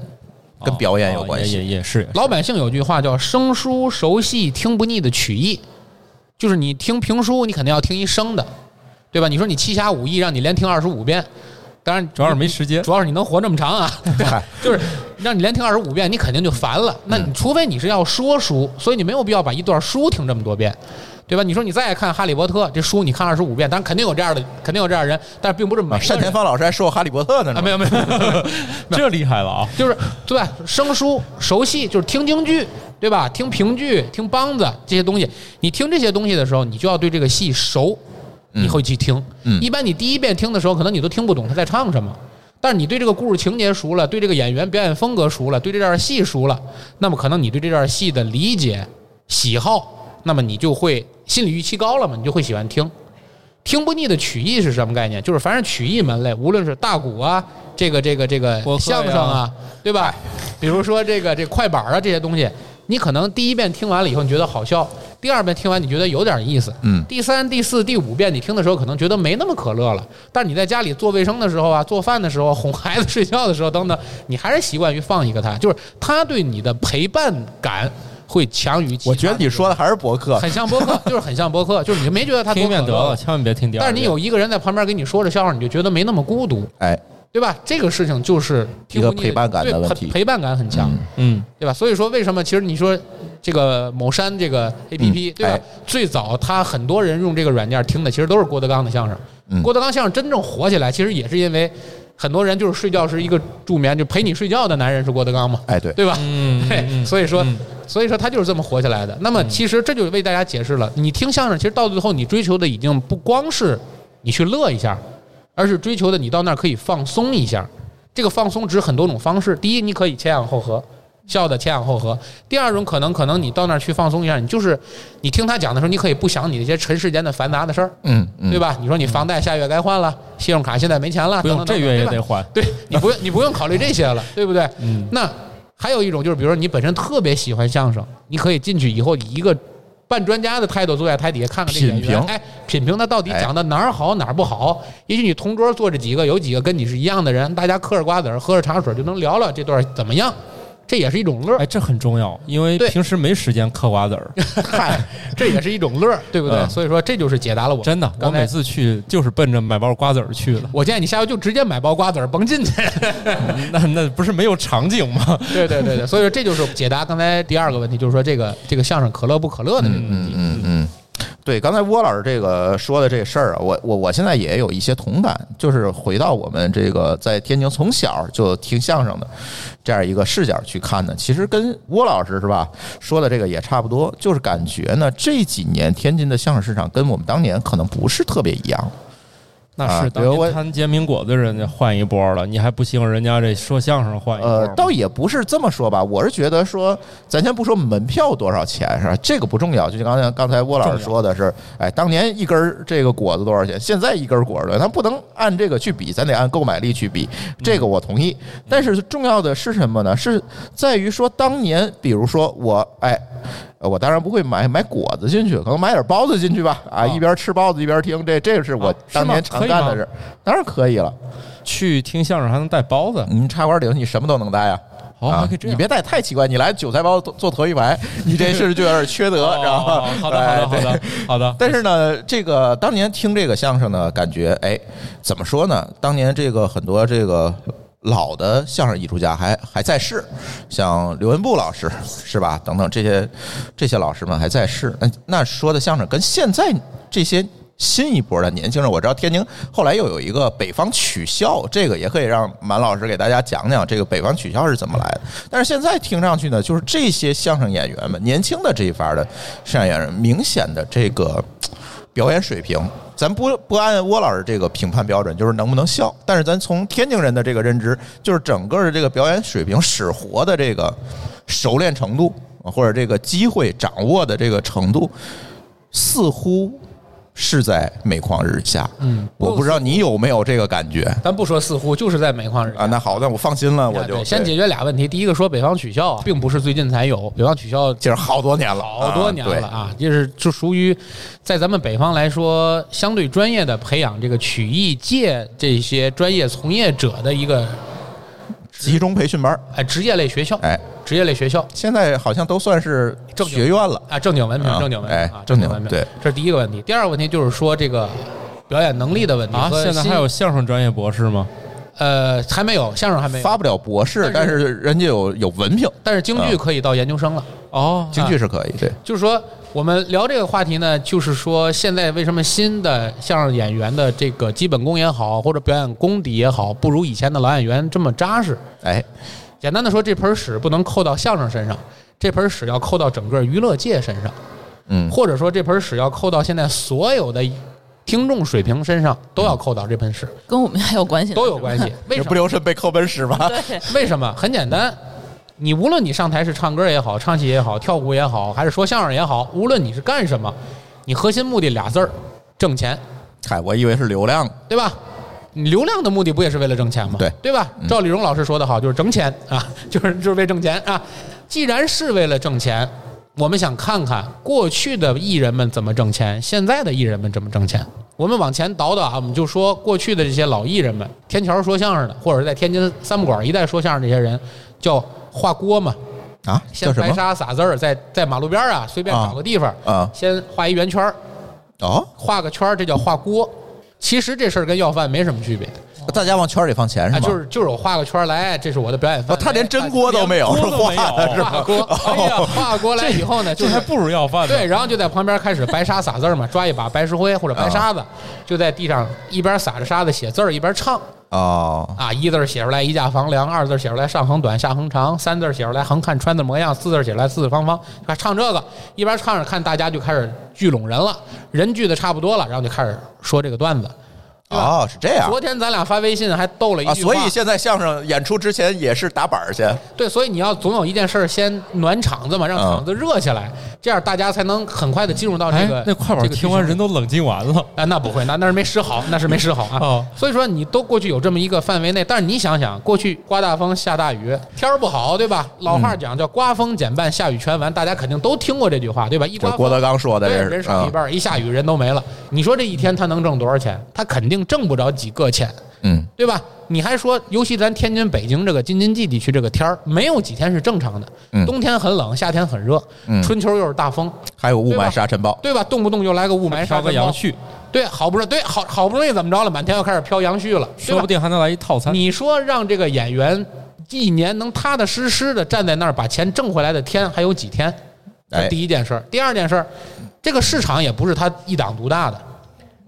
跟表演有关哦也系？也也是。老百姓有句话叫“生疏熟悉听不腻”的曲艺，就是你听评书，你肯定要听一生的，对吧？你说你七侠五义让你连听二十五遍，当然主要是没时间。主要是你能活这么长啊，对 就是让你连听二十五遍，你肯定就烦了。那你除非你是要说书，所以你没有必要把一段书听这么多遍，对吧？你说你再看《哈利波特》这书，你看二十五遍，当然肯定有这样的，肯定有这样的人，但是并不是每啊，个人单田芳老师还说过《哈利波特》呢，啊，没有没有，这厉害了啊！就是对吧？生疏熟悉就是听京剧，对吧？听评剧、听梆子这些东西，你听这些东西的时候，你就要对这个戏熟，你会去听。嗯一般你第一遍听的时候，可能你都听不懂他在唱什么。但是你对这个故事情节熟了，对这个演员表演风格熟了，对这段戏熟了，那么可能你对这段戏的理解、喜好，那么你就会心理预期高了嘛，你就会喜欢听。听不腻的曲艺是什么概念？就是凡是曲艺门类，无论是大鼓啊，这个这个这个相声啊，对吧？比如说这个这快板啊这些东西，你可能第一遍听完了以后你觉得好笑，第二遍听完你觉得有点意思，嗯。第三、第四、第五遍你听的时候可能觉得没那么可乐了，但是你在家里做卫生的时候啊、做饭的时候、哄孩子睡觉的时候等等，你还是习惯于放一个它，就是它对你的陪伴感会强于其我觉得你说的还是博客，很像博客，就是很像博客，就是你没觉得他听一遍得了，千万别听第二遍。但是你有一个人在旁边给你说着笑话，你就觉得没那么孤独，哎，对吧？这个事情就是一个陪伴感的问题陪陪伴感很强，嗯嗯，对吧？所以说，为什么其实你说这个某山这个 A P P，、对吧？最早他很多人用这个软件听的，其实都是郭德纲的相声。嗯郭德纲相声真正火起来，其实也是因为很多人就是睡觉是一个助眠，就陪你睡觉的男人是郭德纲嘛，哎对，对吧？嗯 对，嗯所以说。所以说他就是这么火起来的。那么其实这就为大家解释了，你听相声，其实到最后你追求的已经不光是你去乐一下，而是追求的你到那儿可以放松一下。这个放松指很多种方式，第一，你可以前仰后合。笑的前仰后合。第二种可能，可能你到那儿去放松一下，你就是你听他讲的时候，你可以不想你那些尘世间的繁杂的事儿，嗯，对吧？你说你房贷下月该换了，信用卡现在没钱了，不用这月也得还，对你不用你不用考虑这些了，对不对？嗯。那还有一种就是，比如说你本身特别喜欢相声，你可以进去以后以一个半专家的态度坐在台底下看看这演员，哎，品评他到底讲的哪儿好哪儿不好。也许你同桌坐着几个，有几个跟你是一样的人，大家嗑着瓜子儿，喝着茶水就能聊聊这段怎么样。这也是一种乐哎，这很重要，因为平时没时间嗑瓜子儿，嗨，这也是一种乐 对不对？所以说这就是解答了我真的，我每次去就是奔着买包瓜子儿去的。我建议你下回就直接买包瓜子儿甭进去，那那不是没有场景吗？对对对对，所以说这就是解答刚才第二个问题，就是说这个这个相声可乐不可乐的这个问题。嗯嗯。对，刚才郭老师这个说的这事儿啊，我我我现在也有一些同感，就是回到我们这个在天津从小就听相声的这样一个视角去看呢，其实跟郭老师是吧说的这个也差不多，就是感觉呢这几年天津的相声市场跟我们当年可能不是特别一样。那是，比如摊煎饼果子，人家换一波了，你还不行？人家这说相声换一波？呃，倒也不是这么说吧，我是觉得说，咱先不说门票多少钱是吧？这个不重要，就像刚才刚才郭老师说的是，哎，当年一根这个果子多少钱？现在一根果子，咱不能按这个去比，咱得按购买力去比。这个我同意，但是重要的是什么呢？是在于说，当年比如说我，哎。我当然不会买买果子进去，可能买点包子进去吧。啊，一边吃包子一边听，这这是我当年常干的事。当然可以了，去听相声还能带包子？你茶馆里头你什么都能带啊。哦，你别带太奇怪，你来韭菜包做头一排，你这事就有点缺德，知道吗？好的，好的，好的，好的。但是呢，这个当年听这个相声呢，感觉哎，怎么说呢？当年这个很多这个。老的相声艺术家还还在世，像刘文步老师是吧？等等这些这些老师们还在世。那那说的相声跟现在这些新一波的年轻人，我知道天津后来又有一个北方曲校，这个也可以让满老师给大家讲讲这个北方曲校是怎么来的。但是现在听上去呢，就是这些相声演员们，年轻的这一方的相声演员，明显的这个。表演水平，咱不不按窝老师这个评判标准，就是能不能笑。但是咱从天津人的这个认知，就是整个的这个表演水平、使活的这个熟练程度，或者这个机会掌握的这个程度，似乎。是在每况日下，嗯，我不知道你有没有这个感觉。咱不说似乎，就是在每况日啊。那好，那我放心了，我就先解决俩问题。第一个说北方取消，并不是最近才有，北方取消其实好多年了，好多年了啊，就是就属于在咱们北方来说，相对专业的培养这个曲艺界这些专业从业者的一个集中培训班，哎，职业类学校，哎。职业类学校现在好像都算是正学院了啊，正经文凭，正经文凭啊，正经文凭。对，这是第一个问题。第二个问题就是说这个表演能力的问题啊。现在还有相声专业博士吗？呃，还没有，相声还没有发不了博士，但是人家有有文凭。但是京剧可以到研究生了哦，京剧是可以。对，就是说我们聊这个话题呢，就是说现在为什么新的相声演员的这个基本功也好，或者表演功底也好，不如以前的老演员这么扎实？哎。简单的说，这盆屎不能扣到相声身上，这盆屎要扣到整个娱乐界身上，嗯，或者说这盆屎要扣到现在所有的听众水平身上，都要扣到这盆屎，跟我们还有关系，都有关系。为什么不留神被扣盆屎吗？对，为什么？很简单，你无论你上台是唱歌也好，唱戏也好，跳舞也好，还是说相声也好，无论你是干什么，你核心目的俩字儿，挣钱。嗨，我以为是流量，对吧？你流量的目的不也是为了挣钱吗？对对吧？赵丽蓉老师说的好，就是挣钱啊，就是就是为挣钱啊。既然是为了挣钱，我们想看看过去的艺人们怎么挣钱，现在的艺人们怎么挣钱。我们往前倒倒啊，我们就说过去的这些老艺人们，天桥说相声的，或者是在天津三不管一带说相声这些人，叫画锅嘛啊，先白沙撒字儿，在在马路边啊，随便找个地方啊，先画一圆圈儿，哦，画个圈儿，这叫画锅。其实这事儿跟要饭没什么区别，大家往圈里放钱是吗？就是就是我画个圈来，这是我的表演饭。他连真锅都没有，是画的是画锅。哎呀，画锅来以后呢，这还不如要饭。对，然后就在旁边开始白沙撒字嘛，抓一把白石灰或者白沙子，就在地上一边撒着沙子写字儿，一边唱。哦啊，一字写出来一架房梁，二字写出来上横短下横长，三字写出来横看穿的模样，四字写出来四四方方。唱这个，一边唱着看大家就开始聚拢人了，人聚的差不多了，然后就开始说这个段子。哦，是这样。昨天咱俩发微信还逗了一句话，所以现在相声演出之前也是打板儿去。对，所以你要总有一件事先暖场子嘛，让场子热起来，这样大家才能很快的进入到这个。那快板听完人都冷静完了。哎，那不会，那那是没使好，那是没使好啊。所以说你都过去有这么一个范围内，但是你想想，过去刮大风下大雨，天儿不好，对吧？老话讲叫刮风减半，下雨全完，大家肯定都听过这句话，对吧？一刮郭德纲说的，人少一半，一下雨人都没了。你说这一天他能挣多少钱？他肯定挣不着几个。钱，嗯，对吧？你还说，尤其咱天津、北京这个京津冀地区，这个天儿没有几天是正常的。冬天很冷，夏天很热，春秋又是大风，还有雾霾沙尘暴，对吧？动不动就来个雾霾沙尘暴。杨絮，对，好不容易，对，好好不容易怎么着了？满天又开始飘杨絮了，说不定还能来一套餐。你说让这个演员一年能踏踏实实的站在那儿把钱挣回来的天还有几天？这第一件事儿。第二件事儿，这个市场也不是他一党独大的。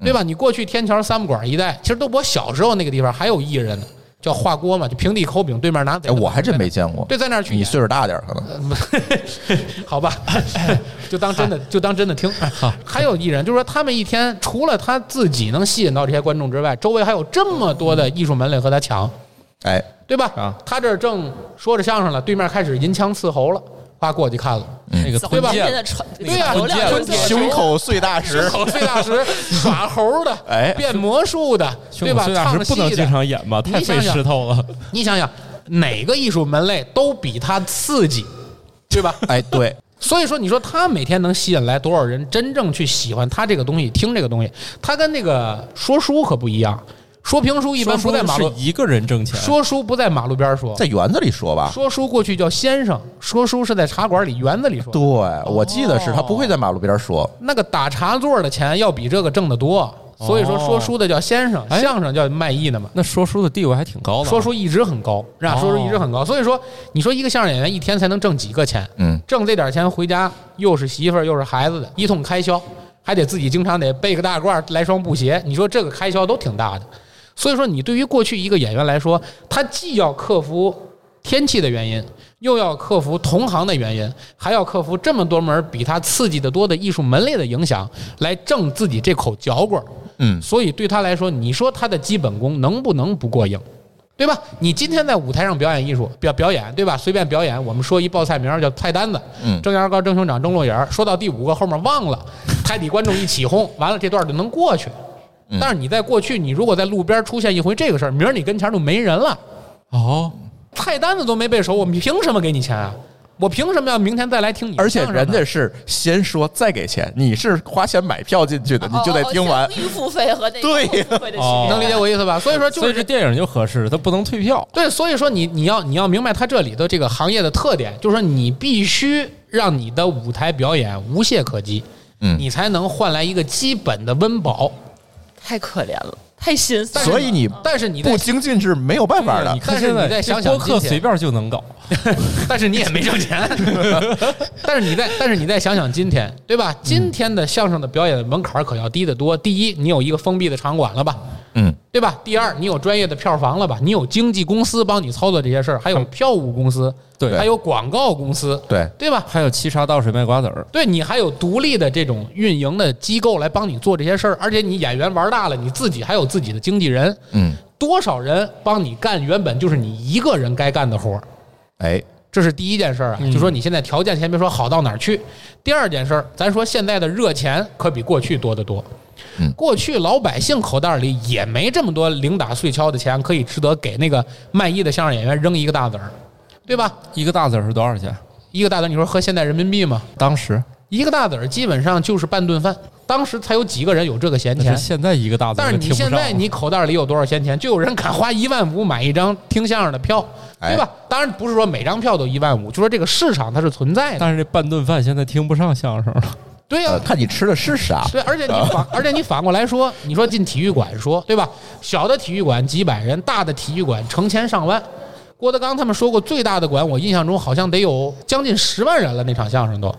对吧？你过去天桥三不管一带，其实都我小时候那个地方还有艺人呢，叫画锅嘛，就平地抠饼，对面拿哎。我还真没见过。对，在那儿去。你岁数大点可能。好吧，就当真的，就当真的听。还有艺人，就是说他们一天除了他自己能吸引到这些观众之外，周围还有这么多的艺术门类和他抢，哎，对吧？啊，他这正说着相声了，对面开始银枪刺喉了。他过去看了那个对吧？对呀，胸口碎大石，胸口碎大石，耍猴的，哎，变魔术的，对吧？唱不能经常演吧？太费石头了。你想想，哪个艺术门类都比他刺激，对吧？哎，对。所以说，你说他每天能吸引来多少人真正去喜欢他这个东西，听这个东西？他跟那个说书可不一样。说评书一般不在马路，一个人挣钱。说书不在马路边说，在园子里说吧。说书过去叫先生，说书是在茶馆里、园子里说。对，我记得是他不会在马路边说。那个打茶座的钱要比这个挣得多，所以说说书的叫先生，相声叫卖艺的嘛。那说书的地位还挺高的，说书一直很高，是吧？说书一直很高，所以说你说一个相声演员一天才能挣几个钱？嗯，挣这点钱回家又是媳妇儿又是孩子的一通开销，还得自己经常得背个大褂来双布鞋，你说这个开销都挺大的。所以说，你对于过去一个演员来说，他既要克服天气的原因，又要克服同行的原因，还要克服这么多门比他刺激的多的艺术门类的影响，来挣自己这口嚼棍儿。嗯，所以对他来说，你说他的基本功能不能不过硬，对吧？你今天在舞台上表演艺术表表演，对吧？随便表演，我们说一报菜名叫菜单子，嗯，蒸羊羔、蒸熊掌、蒸鹿眼儿，说到第五个后面忘了，台底观众一起哄，完了这段就能过去。但是你在过去，你如果在路边出现一回这个事儿，明儿你跟前就没人了。哦，菜单子都没背熟，我们凭什么给你钱啊？我凭什么要明天再来听你？而且人家是先说再给钱，你是花钱买票进去的，你就得听完。预付费和那对，能理解我意思吧？所以说，所以这电影就合适，它不能退票。对，所以说你你要你要明白它这里的这个行业的特点，就是说你必须让你的舞台表演无懈可击，嗯，你才能换来一个基本的温饱。太可怜了，太心酸。所以你，但是你不精进是没有办法的。但是你再想想，播客随便就能搞，但是你也没挣钱。但是你再，但是你再想想今天，对吧？今天的相声的表演门槛可要低得多。第一，你有一个封闭的场馆了吧？嗯。对吧？第二，你有专业的票房了吧？你有经纪公司帮你操作这些事儿，还有票务公司，对，还有广告公司，对，对吧？还有沏茶倒水卖瓜子儿，对你还有独立的这种运营的机构来帮你做这些事儿，而且你演员玩大了，你自己还有自己的经纪人，嗯，多少人帮你干原本就是你一个人该干的活儿，哎，这是第一件事儿啊，就说你现在条件先别说好到哪儿去，第二件事儿，咱说现在的热钱可比过去多得多。过去老百姓口袋里也没这么多零打碎敲的钱，可以值得给那个卖艺的相声演员扔一个大子儿，对吧？一个大子儿是多少钱？一个大子儿，你说合现在人民币吗？当时一个大子儿基本上就是半顿饭，当时才有几个人有这个闲钱。现在一个大子儿，但是你现在你口袋里有多少闲钱，就有人敢花一万五买一张听相声的票，对吧？当然不是说每张票都一万五，就说这个市场它是存在的。但是这半顿饭现在听不上相声了。对呀，看你吃的是啥。对，而且你反，而且你反过来说，你说进体育馆说，对吧？小的体育馆几百人，大的体育馆成千上万。郭德纲他们说过，最大的馆，我印象中好像得有将近十万人了，那场相声都。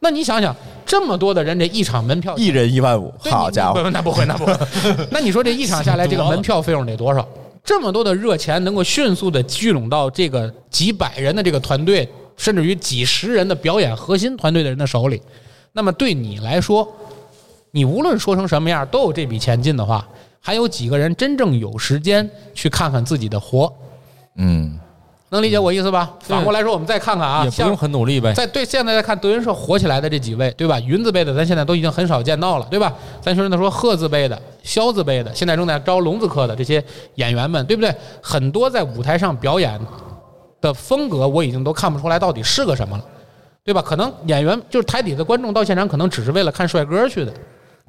那你想想，这么多的人，这一场门票一人一万五，好家伙！那不会，那不会。那你说这一场下来，这个门票费用得多少？这么多的热钱能够迅速的聚拢到这个几百人的这个团队，甚至于几十人的表演核心团队的人的手里，那么对你来说，你无论说成什么样，都有这笔钱进的话，还有几个人真正有时间去看看自己的活？嗯，能理解我意思吧？反过来说，我们再看看啊，也不用很努力呗。在对现在再看德云社火起来的这几位，对吧？云字辈的咱现在都已经很少见到了，对吧？咱说的说鹤字辈的、萧字辈的，现在正在招龙字科的这些演员们，对不对？很多在舞台上表演的风格，我已经都看不出来到底是个什么了，对吧？可能演员就是台底的观众到现场，可能只是为了看帅哥去的，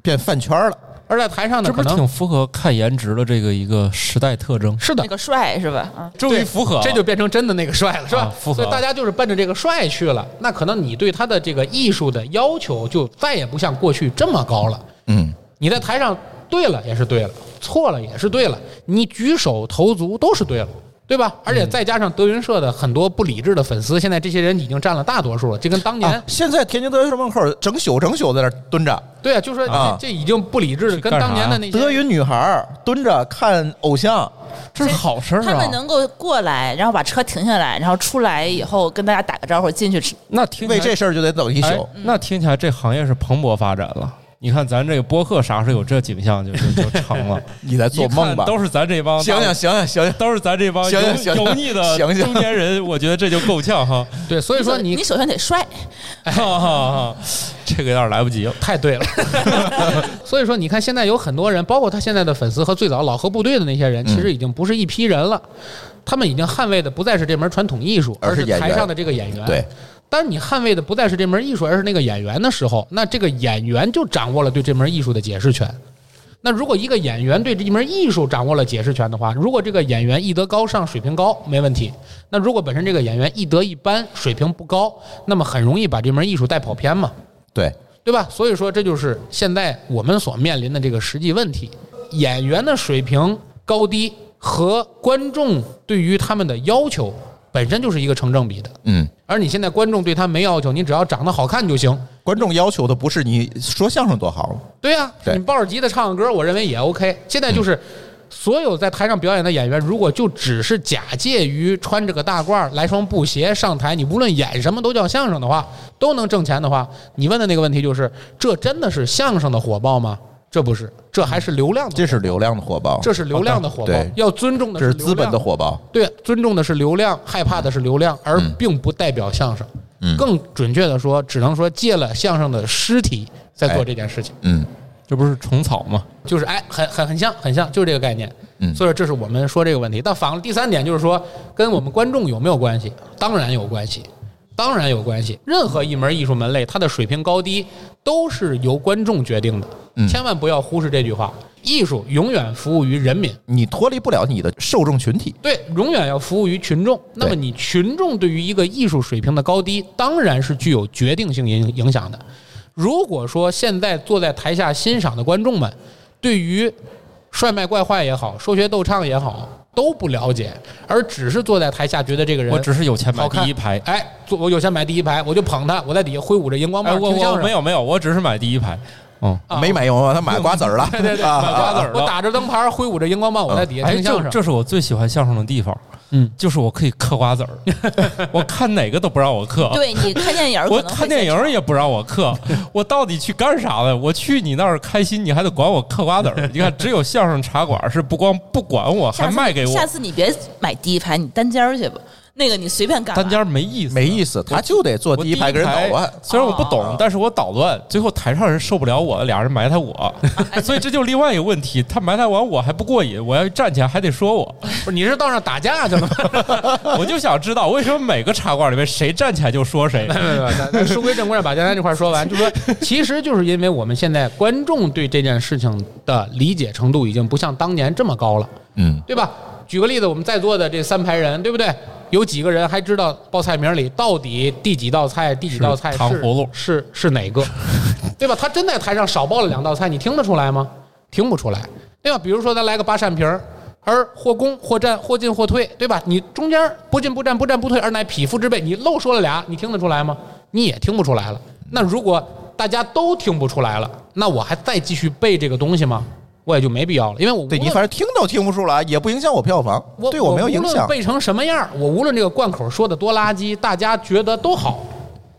变饭圈了。而在台上呢，这不是挺符合看颜值的这个一个时代特征？是的那，个帅是吧？啊，终于符合，这就变成真的那个帅了，是吧？啊符合所以大家就是奔着这个帅去了。那可能你对他的这个艺术的要求就再也不像过去这么高了。嗯，你在台上对了也是对了，错了也是对了，你举手投足都是对了。对吧？而且再加上德云社的很多不理智的粉丝，现在这些人已经占了大多数了。就跟当年、啊，现在天津德云社门口整宿整宿在那蹲着，对啊，就说啊这这已经不理智了，跟当年的那些德云女孩儿蹲着看偶像，这是好事儿啊。他们能够过来，然后把车停下来，然后出来以后跟大家打个招呼，进去吃。那听为这事儿就得等一哎宿。那听起来这行业是蓬勃发展了。你看咱这个播客啥时候有这景象就就就成了？你在做梦吧？都是咱这帮想想想想想想！都是咱这帮油行行行油腻的中年人，我觉得这就够呛哈。对，所以说你你首先得帅，哈哈哈，这个有点来不及了。太对了。所以说，你看现在有很多人，包括他现在的粉丝和最早老和部队的那些人，其实已经不是一批人了。他们已经捍卫的不再是这门传统艺术，而是台上的这个演员。对，当你捍卫的不再是这门艺术，而是那个演员的时候，那这个演员就掌握了对这门艺术的解释权。那如果一个演员对这一门艺术掌握了解释权的话，如果这个演员艺德高尚、水平高，没问题。那如果本身这个演员艺德一般、水平不高，那么很容易把这门艺术带跑偏嘛。对，对吧？所以说，这就是现在我们所面临的这个实际问题：演员的水平高低和观众对于他们的要求本身就是一个成正比的。嗯，而你现在观众对他没要求，你只要长得好看就行。观众要求的不是你说相声多好，对呀、对你抱着吉他唱个歌，我认为也 OK。现在就是。所有在台上表演的演员，如果就只是假借于穿着个大褂儿来双布鞋上台，你无论演什么都叫相声的话，都能挣钱的话，你问的那个问题就是：这真的是相声的火爆吗？这不是，这还是流量的，这是流量的火爆，这是流量的火爆，要尊重的这是资本的火爆。对，尊重的是流量，害怕的是流量，而并不代表相声。嗯更准确的说，只能说借了相声的尸体在做哎这件事情，嗯这不是虫草吗？就是哎，很很很像，很像，就是这个概念。嗯所以说这是我们说这个问题。但反了第三点就是说，跟我们观众有没有关系？当然有关系，当然有关系。任何一门艺术门类，它的水平高低都是由观众决定的。嗯千万不要忽视这句话：艺术永远服务于人民。你脱离不了你的受众群体。对，永远要服务于群众。那么你群众对于一个艺术水平的高低，当然是具有决定性影影响的。如果说现在坐在台下欣赏的观众们，对于帅卖怪坏也好，说学逗唱也好，都不了解，而只是坐在台下觉得这个人我只是有钱买第一排。哎，坐我有钱买第一排，我就捧他，我在底下挥舞着荧光哎，棒我我听相声。没有没有，我只是买第一排。嗯，啊没买用啊，他买瓜子儿了。对对对，啊买瓜子儿我打着灯牌，挥舞着荧光棒，我在底下哎，听相声。这这是我最喜欢相声的地方。嗯，就是我可以嗑瓜子儿，我看哪个都不让我嗑。对你看电影 我看电影也不让我嗑，我到底去干啥了？我去你那儿开心，你还得管我嗑瓜子儿。你看，只有相声茶馆是不光不管我，还卖给我下次你别买第一排，你单间儿去吧。那个你随便干。单间儿没意思，没意思，他就得坐我第一排给人捣乱。虽然我不懂哦，但是我捣乱，最后台上人受不了我，俩人埋汰我，所以这就另外一个问题。他埋汰完我还不过瘾，我要站起来还得说我，不是你是到那打架去了吗？我就想知道为什么每个茶馆里面谁站起来就说谁。书归正传，把刚才这块说完，就说 其实就是因为我们现在观众对这件事情的理解程度已经不像当年这么高了，嗯，对吧？举个例子，我们在座的这三排人，对不对？有几个人还知道报菜名里到底第几道菜，第几道菜是糖葫芦是是哪个，对吧？他真在台上少报了两道菜，你听得出来吗？听不出来，对吧？比如说咱来个八扇屏儿，而或攻或战，或进或退，对吧？你中间不进不战，不战不退，而乃匹夫之辈，你漏说了俩，你听得出来吗？你也听不出来了。那如果大家都听不出来了，那我还再继续背这个东西吗？我也就没必要了，因为我对你反正听都听不出来，也不影响我票房，我对我没有影响。背成什么样，我无论这个贯口说的多垃圾，大家觉得都好。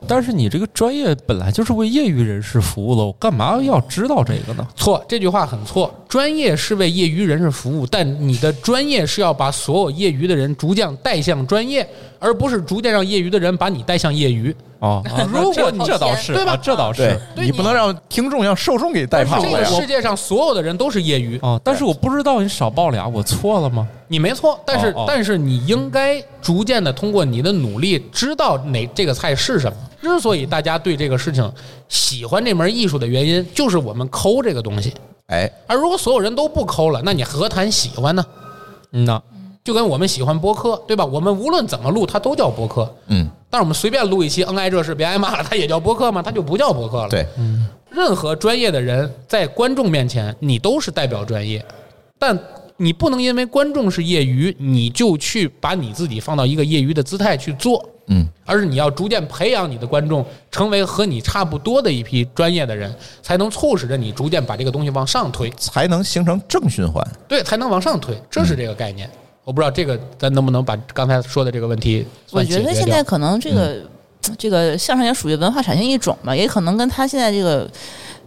但是你这个专业本来就是为业余人士服务的，我干嘛要知道这个呢？错，这句话很错。专业是为业余人士服务，但你的专业是要把所有业余的人逐渐带向专业，而不是逐渐让业余的人把你带向业余。哦，如果你这倒是对吧？这倒是，你不能让听众让受众给带跑了呀。这个世界上所有的人都是业余啊，但是我不知道你少报俩，我错了吗？你没错，但是但是你应该逐渐的通过你的努力，知道哪这个菜是什么。之所以大家对这个事情喜欢这门艺术的原因，就是我们抠这个东西。哎，而如果所有人都不抠了，那你何谈喜欢呢？嗯呐，就跟我们喜欢播客，对吧？我们无论怎么录，它都叫播客。嗯。但是我们随便录一期，恩爱这事别挨骂了，它也叫播客吗？它就不叫播客了。对，嗯，任何专业的人在观众面前，你都是代表专业，但你不能因为观众是业余，你就去把你自己放到一个业余的姿态去做。嗯，而是你要逐渐培养你的观众，成为和你差不多的一批专业的人，才能促使着你逐渐把这个东西往上推，才能形成正循环。对，才能往上推，这是这个概念。我不知道这个咱能不能把刚才说的这个问题，我觉得现在可能这个这个相声也属于文化产业一种嘛，也可能跟他现在这个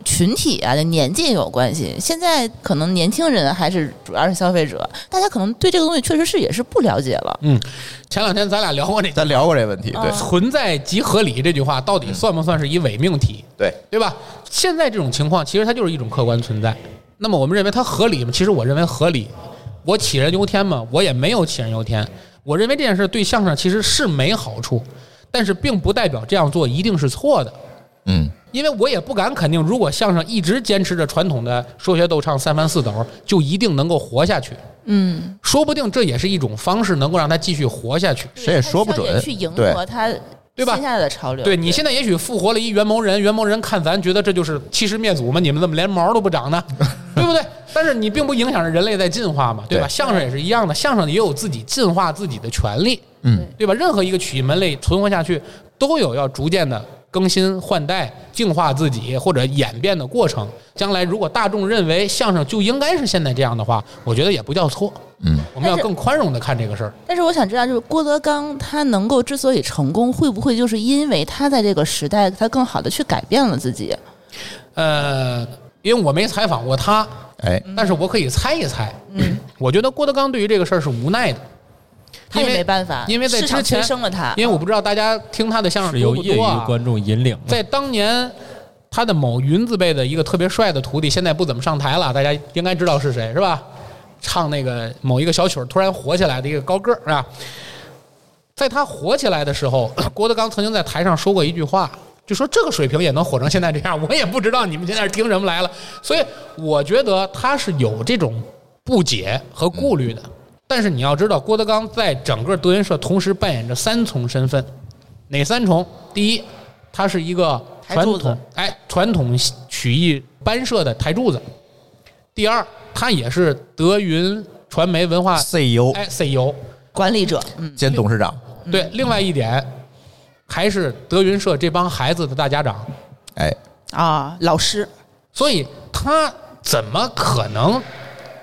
群体啊的年纪有关系。现在可能年轻人还是主要是消费者，大家可能对这个东西确实是也是不了解了。嗯，前两天咱俩聊过这，咱聊过这问题，对，存在即合理这句话到底算不算是一伪命题？对，对吧？现在这种情况其实它就是一种客观存在。那么我们认为它合理吗？其实我认为合理。我杞人忧天吗？我也没有杞人忧天。我认为这件事对相声其实是没好处，但是并不代表这样做一定是错的。嗯，因为我也不敢肯定，如果相声一直坚持着传统的说学逗唱三翻四抖，就一定能够活下去。嗯，说不定这也是一种方式，能够让他继续活下去。谁也说不准。去迎合他，对吧？现在的潮流。对你现在也许复活了一元谋人，元谋人看咱觉得这就是欺师灭祖吗？你们怎么连毛都不长呢？对不对？但是你并不影响着人类在进化嘛，对吧？相声也是一样的，相声也有自己进化自己的权利，嗯，对吧？任何一个曲艺门类存活下去，都有要逐渐的更新换代、净化自己或者演变的过程。将来如果大众认为相声就应该是现在这样的话，我觉得也不叫错，嗯，我们要更宽容的看这个事儿。但是我想知道，就是郭德纲他能够之所以成功，会不会就是因为他在这个时代，他更好的去改变了自己？呃，因为我没采访过他。哎，但是我可以猜一猜。嗯，我觉得郭德纲对于这个事儿是无奈的，他也没办法，因为在之前生了他。因为我不知道大家听他的相声是由业余观众引领。在当年，他的某云字辈的一个特别帅的徒弟，现在不怎么上台了，大家应该知道是谁是吧？唱那个某一个小曲儿突然火起来的一个高个儿是吧？在他火起来的时候，郭德纲曾经在台上说过一句话。就说这个水平也能火成现在这样，我也不知道你们现在是听什么来了。所以我觉得他是有这种不解和顾虑的。但是你要知道，郭德纲在整个德云社同时扮演着三重身份，哪三重？第一，他是一个传统哎传统曲艺班社的台柱子；第二，他也是德云传媒文化 CEO 哎 CEO 管理者兼董事长。对，另外一点。还是德云社这帮孩子的大家长，哎啊，老师，所以他怎么可能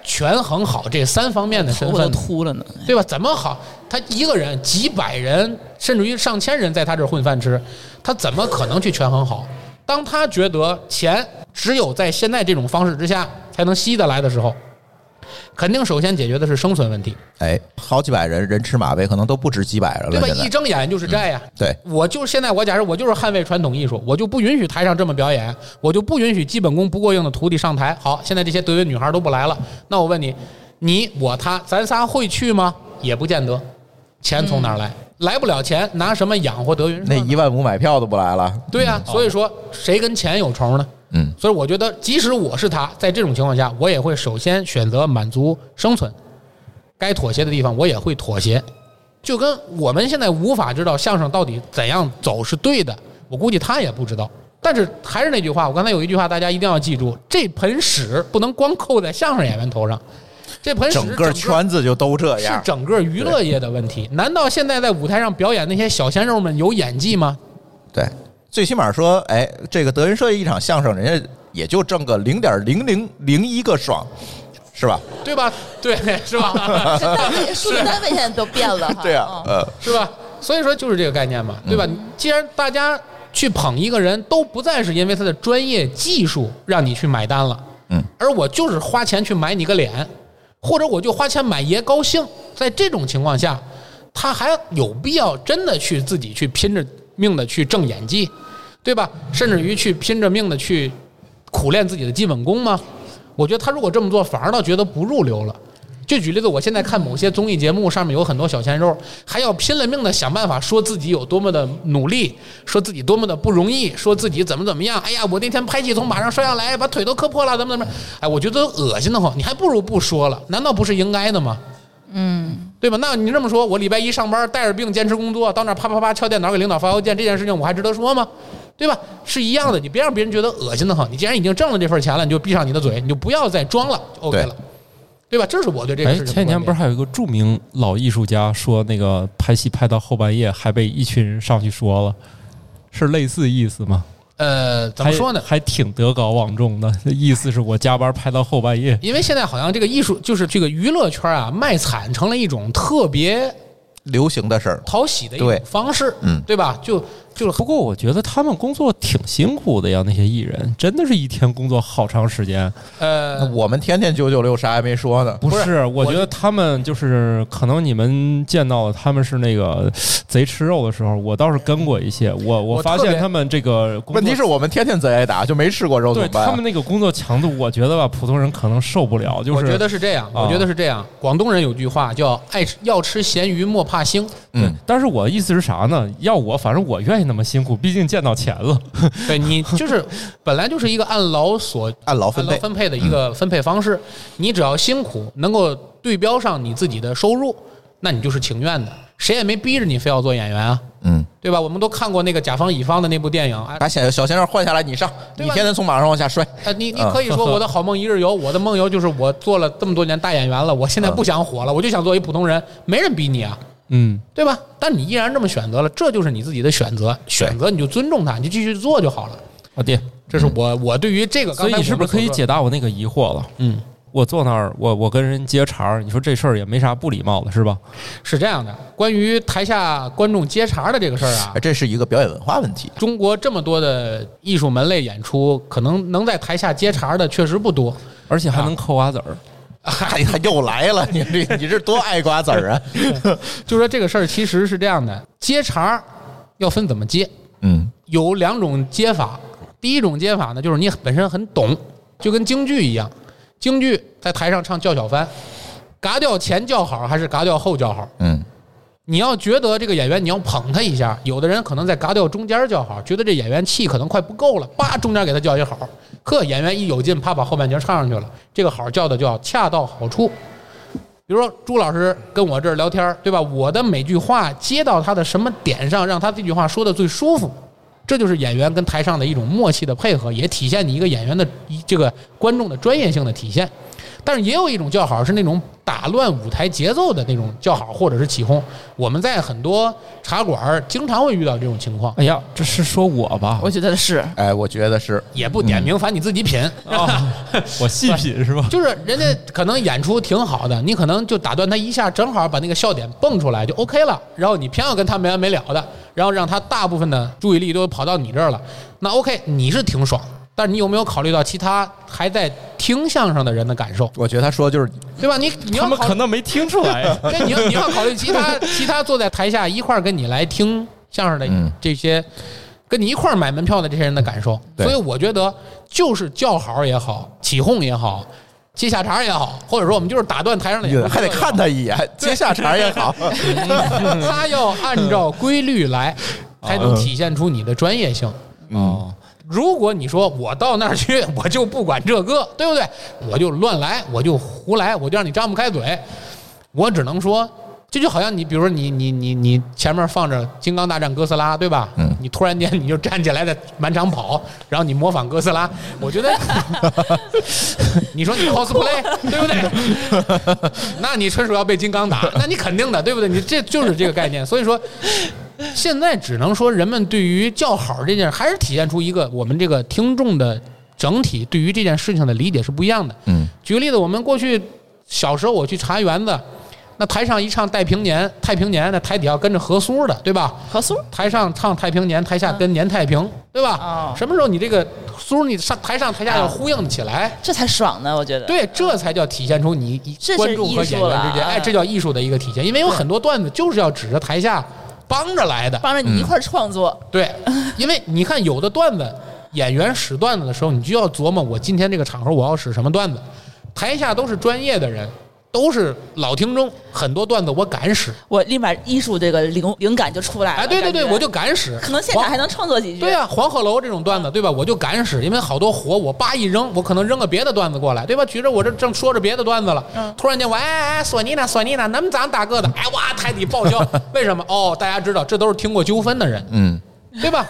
权衡好这三方面的身份？秃了呢，对吧？怎么好？他一个人几百人，甚至于上千人在他这儿混饭吃，他怎么可能去权衡好？当他觉得钱只有在现在这种方式之下才能吸得来的时候。肯定首先解决的是生存问题。哎，好几百人人吃马喂，可能都不止几百人了，对吧？一睁眼就是债呀。对，我就现在，我假设我就是捍卫传统艺术，我就不允许台上这么表演，我就不允许基本功不过硬的徒弟上台。好，现在这些德云女孩都不来了，那我问你，你我他，咱仨会去吗？也不见得。钱从哪儿来？来不了钱，拿什么养活德云？那一万五买票都不来了。对呀，所以说谁跟钱有仇呢？嗯，所以我觉得，即使我是他，在这种情况下，我也会首先选择满足生存，该妥协的地方我也会妥协。就跟我们现在无法知道相声到底怎样走是对的，我估计他也不知道。但是还是那句话，我刚才有一句话，大家一定要记住：这盆屎不能光扣在相声演员头上，这盆屎整个圈子就都这样，是整个娱乐业的问题。难道现在在舞台上表演那些小鲜肉们有演技吗？对。最起码说，哎，这个德云社一场相声，人家也就挣个零点零零零一个爽，是吧？对吧？对，是吧？这单位数字单位现在都变了。对啊，嗯呃，是吧？所以说就是这个概念嘛，对吧？既然大家去捧一个人都不再是因为他的专业技术让你去买单了，嗯，而我就是花钱去买你个脸，或者我就花钱买爷高兴，在这种情况下，他还有必要真的去自己去拼着命的去挣演技，对吧？甚至于去拼着命的去苦练自己的基本功吗？我觉得他如果这么做，反而倒觉得不入流了。就举例子，我现在看某些综艺节目，上面有很多小鲜肉，还要拼了命的想办法说自己有多么的努力，说自己多么的不容易，说自己怎么怎么样。哎呀，我那天拍戏从马上摔下来，把腿都磕破了，怎么怎么？哎，我觉得恶心的慌，你还不如不说了，难道不是应该的吗？嗯，对吧？那你这么说，我礼拜一上班带着病坚持工作，到那儿啪啪啪敲电脑给领导发邮件，这件事情我还值得说吗？对吧？是一样的，你别让别人觉得恶心的很。你既然已经挣了这份钱了，你就闭上你的嘴，你就不要再装了就，OK 了，对吧？这是我对这个哎，事情的前几天不是还有一个著名老艺术家说，那个拍戏拍到后半夜还被一群人上去说了，是类似意思吗？呃，怎么说呢还？还挺德高望重的，意思是我加班拍到后半夜。因为现在好像这个艺术，就是这个娱乐圈啊，卖惨成了一种特别流行的事儿，讨喜的一种方式，嗯对吧？就就是不过我觉得他们工作挺辛苦的呀，那些艺人真的是一天工作好长时间。呃，我们天天九九六，啥也没说呢。是不是，我我觉得他们就是可能你们见到的他们是那个贼吃肉的时候，我倒是跟过一些。我我发现他们这个问题是我们天天贼挨打，就没吃过肉怎对么办啊？他们那个工作强度，我觉得吧，普通人可能受不了。就是我觉得是这样，啊我觉得是这样。广东人有句话叫“爱吃要吃咸鱼莫怕腥嗯，但是我意思是啥呢？要我，反正我愿意那么辛苦，毕竟见到钱了。”，对你就是 本来就是一个按劳所按劳分配，按劳分配的一个分配方式，你只要辛苦，能够对标上你自己的收入，那你就是情愿的。谁也没逼着你非要做演员啊，嗯，对吧？我们都看过那个甲方乙方的那部电影啊，把小小鲜肉换下来，你上，你天天从马上往下摔。啊，你你嗯。可以说 我的好梦一日游，我的梦游就是我做了这么多年大演员了，我现在不想火了，我就想做一普通人，没人逼你啊，嗯，对吧？但你依然这么选择了，这就是你自己的选择，选择你就尊重它，你就继续做就好了。啊对，这是我我对于这个，所以你是不是可以解答？我那个疑惑了？嗯，我坐那儿，我我跟人接茬儿，你说这事儿也没啥不礼貌的，是吧？是这样的，关于台下观众接茬的这个事儿啊哎，，这是一个表演文化问题。中国这么多的艺术门类演出，可能能在台下接茬的确实不多。而且还能嗑瓜子儿。嗨，呀又来了，你这你这多爱瓜子儿啊！就说这个事儿其实是这样的，接茬要分怎么接。嗯有两种接法。第一种接法呢，就是你本身很懂，就跟京剧一样，京剧在台上唱叫小番，嘎调前叫好还是嘎调后叫好？嗯你要觉得这个演员你要捧他一下，有的人可能在嘎掉中间叫好，觉得这演员气可能快不够了，叭中间给他叫一好，呵演员一有劲，啪把后半截唱上去了，这个好叫的叫恰到好处。比如说朱老师跟我这儿聊天，对吧？我的每句话接到他的什么点上，让他这句话说的最舒服，这就是演员跟台上的一种默契的配合，也体现你一个演员的这个观众的专业性的体现。但是也有一种叫好是那种打乱舞台节奏的那种叫好，或者是起哄。我们在很多茶馆儿经常会遇到这种情况，哎呀，这是说我吧？我觉得是。哎，我觉得是也不点名，反正你自己品。啊，我细品是吧？就是人家可能演出挺好的，你可能就打断他一下，正好把那个笑点蹦出来就 OK 了。然后你偏要跟他没完没了的，然后让他大部分的注意力都跑到你这儿了，那 OK 你是挺爽。但是你有没有考虑到其他还在听相声的人的感受，我觉得他说的就是对吧？你你要他们考可能没听出来。对，你要你要考虑其他 其他坐在台下一块儿跟你来听相声的嗯这些，跟你一块儿买门票的这些人的感受。对所以我觉得，就是叫好也好，起哄也好，接下茬也好，或者说我们就是打断台上的演出还得看他一眼，接下茬也好。他要按照规律来，才能体现出你的专业性。哦，如果你说我到那儿去，我就不管这个，对不对？我就乱来，我就胡来，我就让你张不开嘴。我只能说，这就好像你，比如说你你你你前面放着《金刚大战哥斯拉》，对吧？嗯你突然间你就站起来在满场跑，然后你模仿哥斯拉，我觉得，你说你 cosplay 对不对？那你纯属要被金刚打，那你肯定的，对不对？你这就是这个概念。所以说，现在只能说人们对于叫好这件事，还是体现出一个我们这个听众的整体对于这件事情的理解是不一样的。嗯，举个例子，我们过去小时候我去茶园子，那台上一唱《太平年》，太平年，那台底下跟着合苏的，对吧？何苏台上唱太平年，台下跟年太平，对吧？哦什么时候你这个苏你上台上台下要呼应起来？这才爽呢，我觉得。对，这才叫体现出你这观众和演员之间，哎，这叫艺术的一个体现。因为有很多段子就是要指着台下帮着来的，帮着你一块创作，对，因为你看有的段子，演员使段子的时候，你就要琢磨我今天这个场合我要使什么段子。台下都是专业的人，都是老听众，很多段子我敢使。我立马艺术这个灵灵感就出来了。哎，对对对，我就敢使。可能现场还能创作几句。对呀、黄鹤楼这种段子，对吧？我就敢使，因为好多活，我叭一扔，我可能扔个别的段子过来，对吧？举着我这正说着别的段子了，嗯突然间我哎哎哎，索尼呢，索尼呢，那么长大个的，哎哇，台底爆笑，为什么？哦，大家知道这都是听过纠纷的人，嗯，对吧？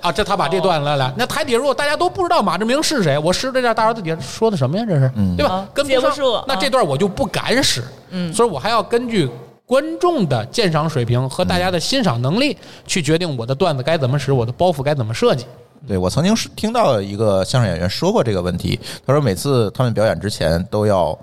啊，这他把这段来来，那台底下如果大家都不知道马志明是谁，我使这点大儿子底下说的什么呀？这是，对吧啊？跟不住那这段我就不敢使，嗯所以我还要根据。观众的鉴赏水平和大家的欣赏能力，去决定我的段子该怎么使，我的包袱该怎么设计。对我曾经是听到一个相声演员说过这个问题，他说每次他们表演之前都要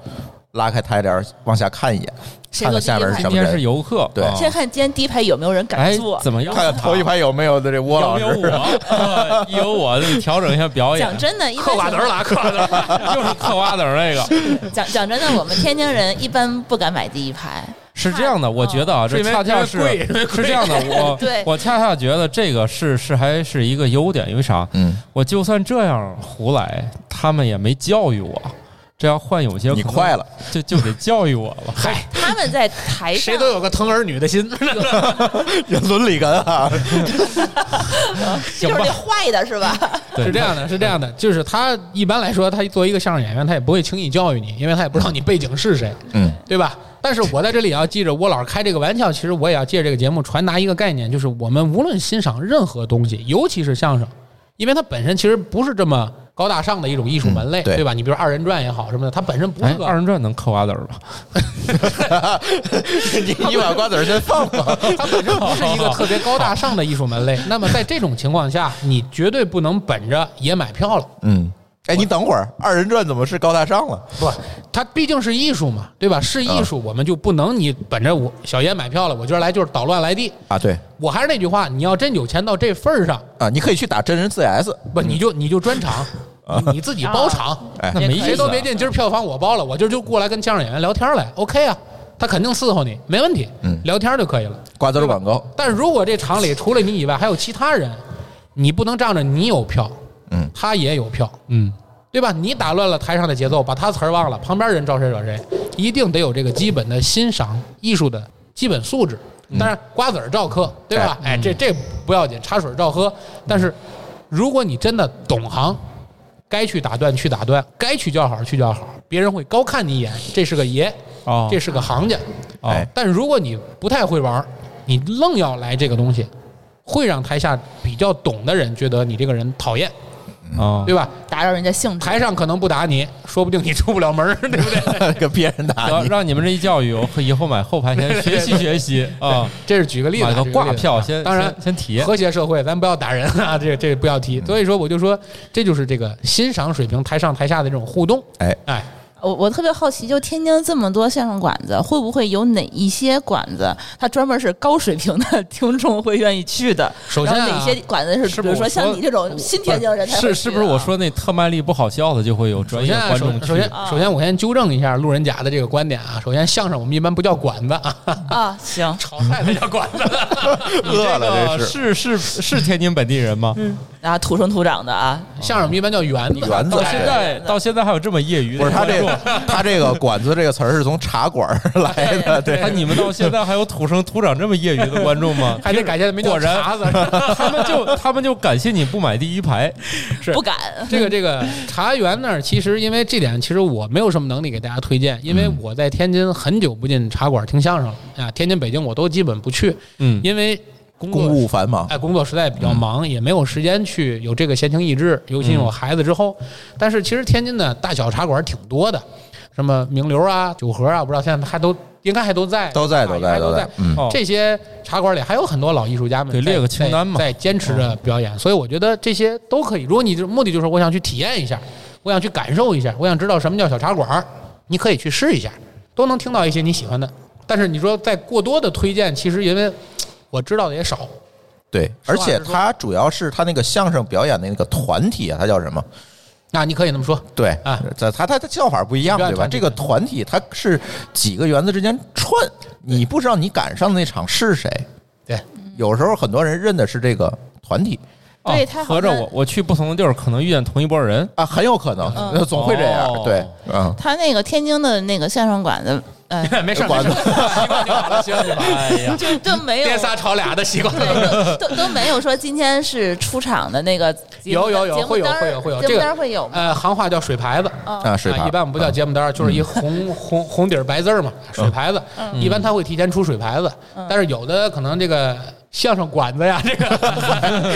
拉开台帘儿往下看一眼，看看下面是什么人今天是，游客，对啊先看今天第一排有没有人敢哎坐。怎么又看看头一排有没有的这窝老有没有师。我？啊有我就调整一下表演讲。真的，嗑瓜子儿了，嗑瓜子儿了。就是嗑瓜子儿那个，讲讲真的，我们天津人一般不敢买第一排。是这样的，我觉得啊，这恰恰是是这样的，我 对我恰恰觉得这个是是还是一个优点，因为啥？嗯，我就算这样胡来，他们也没教育我。这要换有些你快了，就就得教育我了。嗨，他们在台上谁都有个疼儿女的心。有伦理感啊！就是那坏的是吧？是这样的，是这样的，就是他一般来说，他作为一个相声演员，他也不会轻易教育你，因为他也不知道你背景是谁，嗯，对吧？但是我在这里也要记着，我老是开这个玩笑，其实我也要借这个节目传达一个概念，就是我们无论欣赏任何东西，尤其是相声，因为它本身其实不是这么高大上的一种艺术门类，嗯对对吧？你比如二人转也好什么的，它本身不哎是，个二人转能嗑瓜子儿吗？你你把瓜子儿先放放。它本身不是一个特别高大上的艺术门类。那么在这种情况下，你绝对不能本着也买票了，嗯，哎，你等会儿，二人转怎么是高大上了？不，它毕竟是艺术嘛，对吧？是艺术，我们就不能你本着我小爷买票了，我今儿来就是捣乱来地。啊，对我还是那句话，你要真有钱到这份儿上，啊，你可以去打真人 CS，不，你就你就专场，你你自己包场，哎那没意思啊谁都别进，今儿票房我包了，我今儿就过来跟相声演员聊天来，OK 啊，他肯定伺候你，没问题，嗯聊天就可以了。瓜子儿广告，但如果这场里除了你以外还有其他人，你不能仗着你有票，嗯，他也有票，嗯，对吧？你打乱了台上的节奏，把他词儿忘了，旁边人招谁惹谁，一定得有这个基本的欣赏艺术的基本素质。当然，瓜子儿照嗑，对吧？哎，这这不要紧，茶水照喝。但是，如果你真的懂行，该去打断去打断，该去叫好去叫好，别人会高看你一眼，这是个爷，哦，这是个行家。哦哎但如果你不太会玩儿，你愣要来这个东西，会让台下比较懂的人觉得你这个人讨厌，哦，对吧？打扰人家兴致。台上可能不打你，说不定你出不了门儿，对不对？跟别人打让你。让你们这一教育，我以后买后排先学习学习 啊，这是举个例子啊，买个挂票先，当然先先体验。和谐社会，咱不要打人啊，这这不要提。所以说，我就说，这就是这个欣赏水平，台上台下的这种互动。哎哎，我我特别好奇，就天津这么多相声馆子，会不会有哪一些馆子，它专门是高水平的 听众会愿意去的？首先啊哪些馆子是，是比如说不是说像你这种新天津人是是不是我说那特卖力不好笑的就会有专业观众去首首先啊首先，我先纠正一下路人甲的这个观点啊。首先，相声我们一般不叫馆子啊，啊？行，炒菜才叫馆子。饿了这这个是是是是天津本地人吗？嗯啊，土生土长的啊，相声我们一般叫园子，园子到现在到现在还有这么业余的不是他这观众个 他这个“馆子”这个词儿是从茶馆儿来的，对哎，你们到现在还有土生土长这么业余的观众吗？还得感谢没叫果然。他们就他们就感谢你不买第一排，是不敢。这个这个茶园那儿，其实因为这点，其实我没有什么能力给大家推荐，因为嗯我在天津很久不进茶馆听相声了啊，天津、北京我都基本不去，嗯，因为工作公务繁忙。哎，工作实在比较忙，也没有时间去有这个闲情逸致，尤其有孩子之后。但是其实天津的大小茶馆挺多的。什么名流啊、酒盒啊，不知道现在还都应该还都在，都在都在都在。嗯，这些茶馆里还有很多老艺术家们，对列个清单嘛，在坚持着表演。所以我觉得这些都可以。如果你目的就是我想去体验一下，我想去感受一下，我想知道什么叫小茶馆，你可以去试一下，都能听到一些你喜欢的。但是你说再过多的推荐，其实因为我知道的也少。对，而且他主要是他那个相声表演的那个团体啊，他叫什么？那你可以那么说。对啊，他他他的叫法不一样，对吧？这个团体它是几个园子之间串，你不知道你赶上的那场是谁。对，有时候很多人认的是这个团体。对他合着我我去不同的地儿，可能遇见同一波人啊，很有可能，总会这样。对，嗯，他那个天津的那个相声馆子。哎，没事，没事，习惯就好了，习惯就好了。哎呀，就都没有颠仨炒俩的习惯，都都没有说今天是出场的那个。有有有，会有会有会有，节目单会有。呃，行话叫水牌子啊，水牌。一般我们不叫节目单，就是一红红红底儿白字儿嘛，水牌子。一般他会提前出水牌子，但是有的可能这个相声馆子呀，这个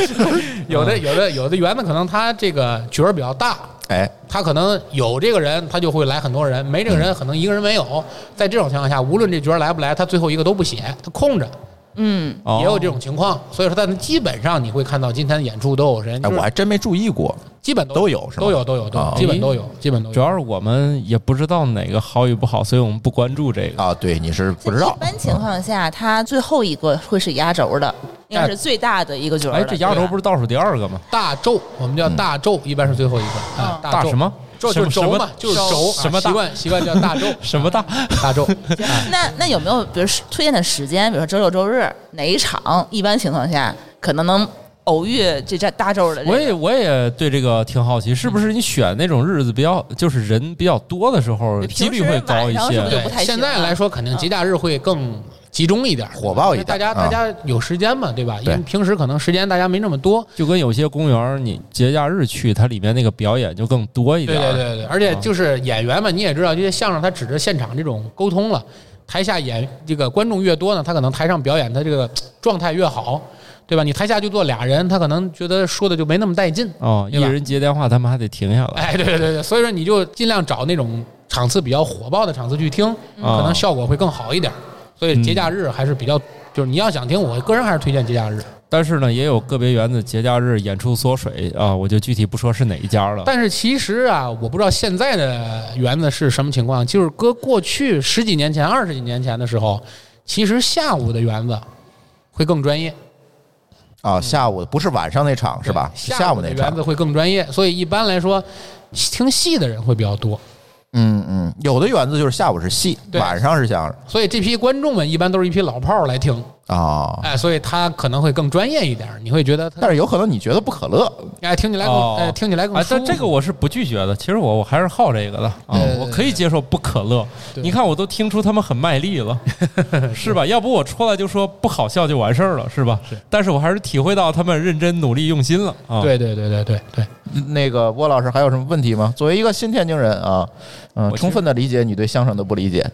有的有的有的园子可能他这个角儿比较大。哎，他可能有这个人，他就会来很多人；没这个人，可能一个人没有。在这种情况下，无论这角来不来，他最后一个都不写，他空着。嗯，也有这种情况。所以说，但基本上你会看到今天的演出都有人。哎，我还真没注意过，基本都有，都有，都有，都有，基本都有，基本都有。主要是我们也不知道哪个好与不好，所以我们不关注这个啊。对，你是不知道。一般情况下，他最后一个会是压轴的。应该是最大的一个角儿。哎，这压轴不是倒数第二个吗？大咒，我们叫大咒，一般是最后一个啊。大什么？就是轴嘛，就是轴。什么习惯？习惯叫大周。什么大？大周。那那有没有比如推荐的时间？比如说周六周日哪一场？一般情况下可能能偶遇这这大周的。我也我也对这个挺好奇，是不是你选那种日子比较就是人比较多的时候，几率会高一些？对，现在来说肯定节假日会更。集中一点，火爆一点，大家大家有时间嘛，对吧？因为平时可能时间大家没那么多，就跟有些公园你节假日去，它里面那个表演就更多一点。对对对对，而且就是演员嘛，你也知道，这些相声它指着现场这种沟通了，台下演这个观众越多呢，他可能台上表演他这个状态越好，对吧？你台下就坐俩人，他可能觉得说的就没那么带劲哦。一人接电话，他们还得停下来。哎，对对对对，所以说你就尽量找那种场次比较火爆的场次去听，可能效果会更好一点。所以节假日还是比较，就是你要想听，我个人还是推荐节假日。但是呢，也有个别园子节假日演出缩水啊，我就具体不说是哪一家了。但是其实啊，我不知道现在的园子是什么情况。就是搁过去十几年前、二十几年前的时候，其实下午的园子会更专业。啊，下午不是晚上那场是吧？下午那场园子会更专业，所以一般来说，听戏的人会比较多。嗯嗯，有的园子就是下午是戏，晚上是相声，所以这批观众们一般都是一批老炮儿来听啊，哎，所以他可能会更专业一点，你会觉得，但是有可能你觉得不可乐，哎，听起来更，哎，听起来更，但这个我是不拒绝的，其实我我还是好这个的啊，我可以接受不可乐，你看我都听出他们很卖力了，是吧？要不我出来就说不好笑就完事儿了，是吧？是，但是我还是体会到他们认真努力用心了啊，对对对对对对。那个郭老师还有什么问题吗？作为一个新天津人啊，嗯，充分的理解你对相声的不理解。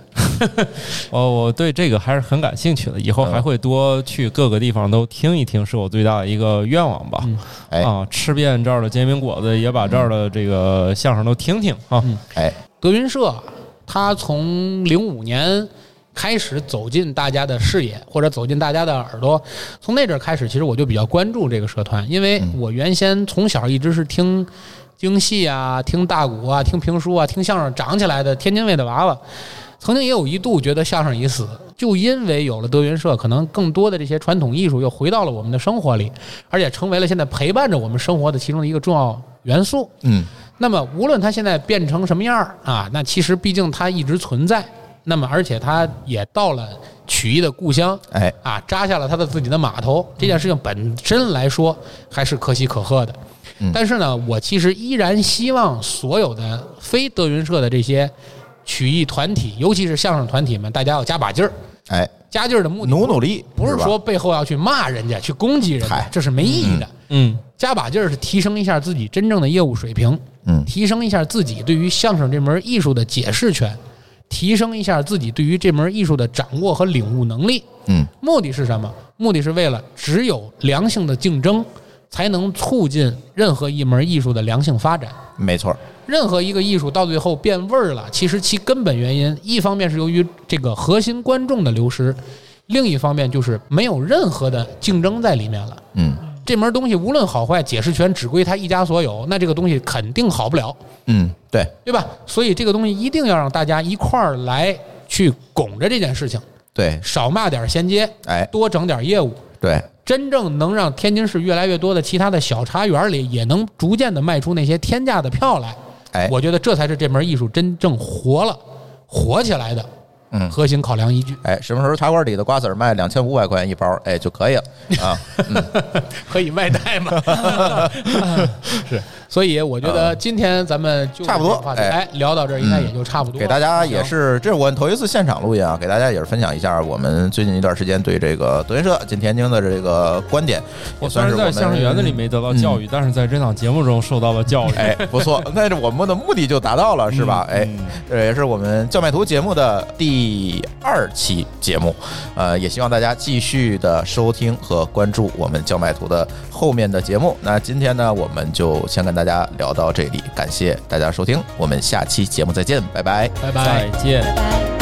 哦，我对这个还是很感兴趣的，以后还会多去各个地方都听一听，是我最大的一个愿望吧。哎啊，吃遍这儿的煎饼果子，也把这儿的这个相声都听听啊。哎，德云社，他从零五年。开始走进大家的视野，或者走进大家的耳朵。从那阵开始，其实我就比较关注这个社团，因为我原先从小一直是听京戏啊、听大鼓啊、听评书啊、听相声长起来的天津卫的娃娃。曾经也有一度觉得相声已死，就因为有了德云社，可能更多的这些传统艺术又回到了我们的生活里，而且成为了现在陪伴着我们生活的其中的一个重要元素。嗯，那么无论它现在变成什么样儿啊，那其实毕竟它一直存在。那么，而且他也到了曲艺的故乡，哎，啊，扎下了他的自己的码头。这件事情本身来说还是可喜可贺的。但是呢，我其实依然希望所有的非德云社的这些曲艺团体，尤其是相声团体们，大家要加把劲儿。哎，加劲儿的目的，努努力，不是说背后要去骂人家、去攻击人家，这是没意义的。嗯，加把劲儿是提升一下自己真正的业务水平，嗯，提升一下自己对于相声这门艺术的解释权。提升一下自己对于这门艺术的掌握和领悟能力，嗯，目的是什么？目的是为了只有良性的竞争，才能促进任何一门艺术的良性发展。没错，任何一个艺术到最后变味儿了，其实其根本原因，一方面是由于这个核心观众的流失，另一方面就是没有任何的竞争在里面了。嗯这门东西无论好坏，解释权只归他一家所有，那这个东西肯定好不了，嗯，对，对吧？所以这个东西一定要让大家一块儿来去拱着这件事情，对，少骂点衔接，哎，多整点业务。对，真正能让天津市越来越多的其他的小茶园里也能逐渐的卖出那些天价的票来，哎，我觉得这才是这门艺术真正活了、火起来的嗯核心考量依据。哎，什么时候茶馆里的瓜子儿卖两千五百块钱一包，哎就可以了啊。可以外带吗？是，所以我觉得今天咱们就差不多哎哎，聊到这儿应该也就差不多。给大家也是，这是我头一次现场录音啊，给大家也是分享一下我们最近一段时间对这个德云社进天津的这个观点，我虽然在相声园子里没得到教育，但是在这档节目中受到了教育。哎，不错，那这我们的目的就达到了，是吧？哎，这也是我们叫卖图节目的第二期节目，呃，也希望大家继续的收听和关注我们叫卖图的后面的节目。那今天呢，我们就先跟大家聊到这里，感谢大家收听，我们下期节目再见，拜拜。拜拜。再见。拜拜。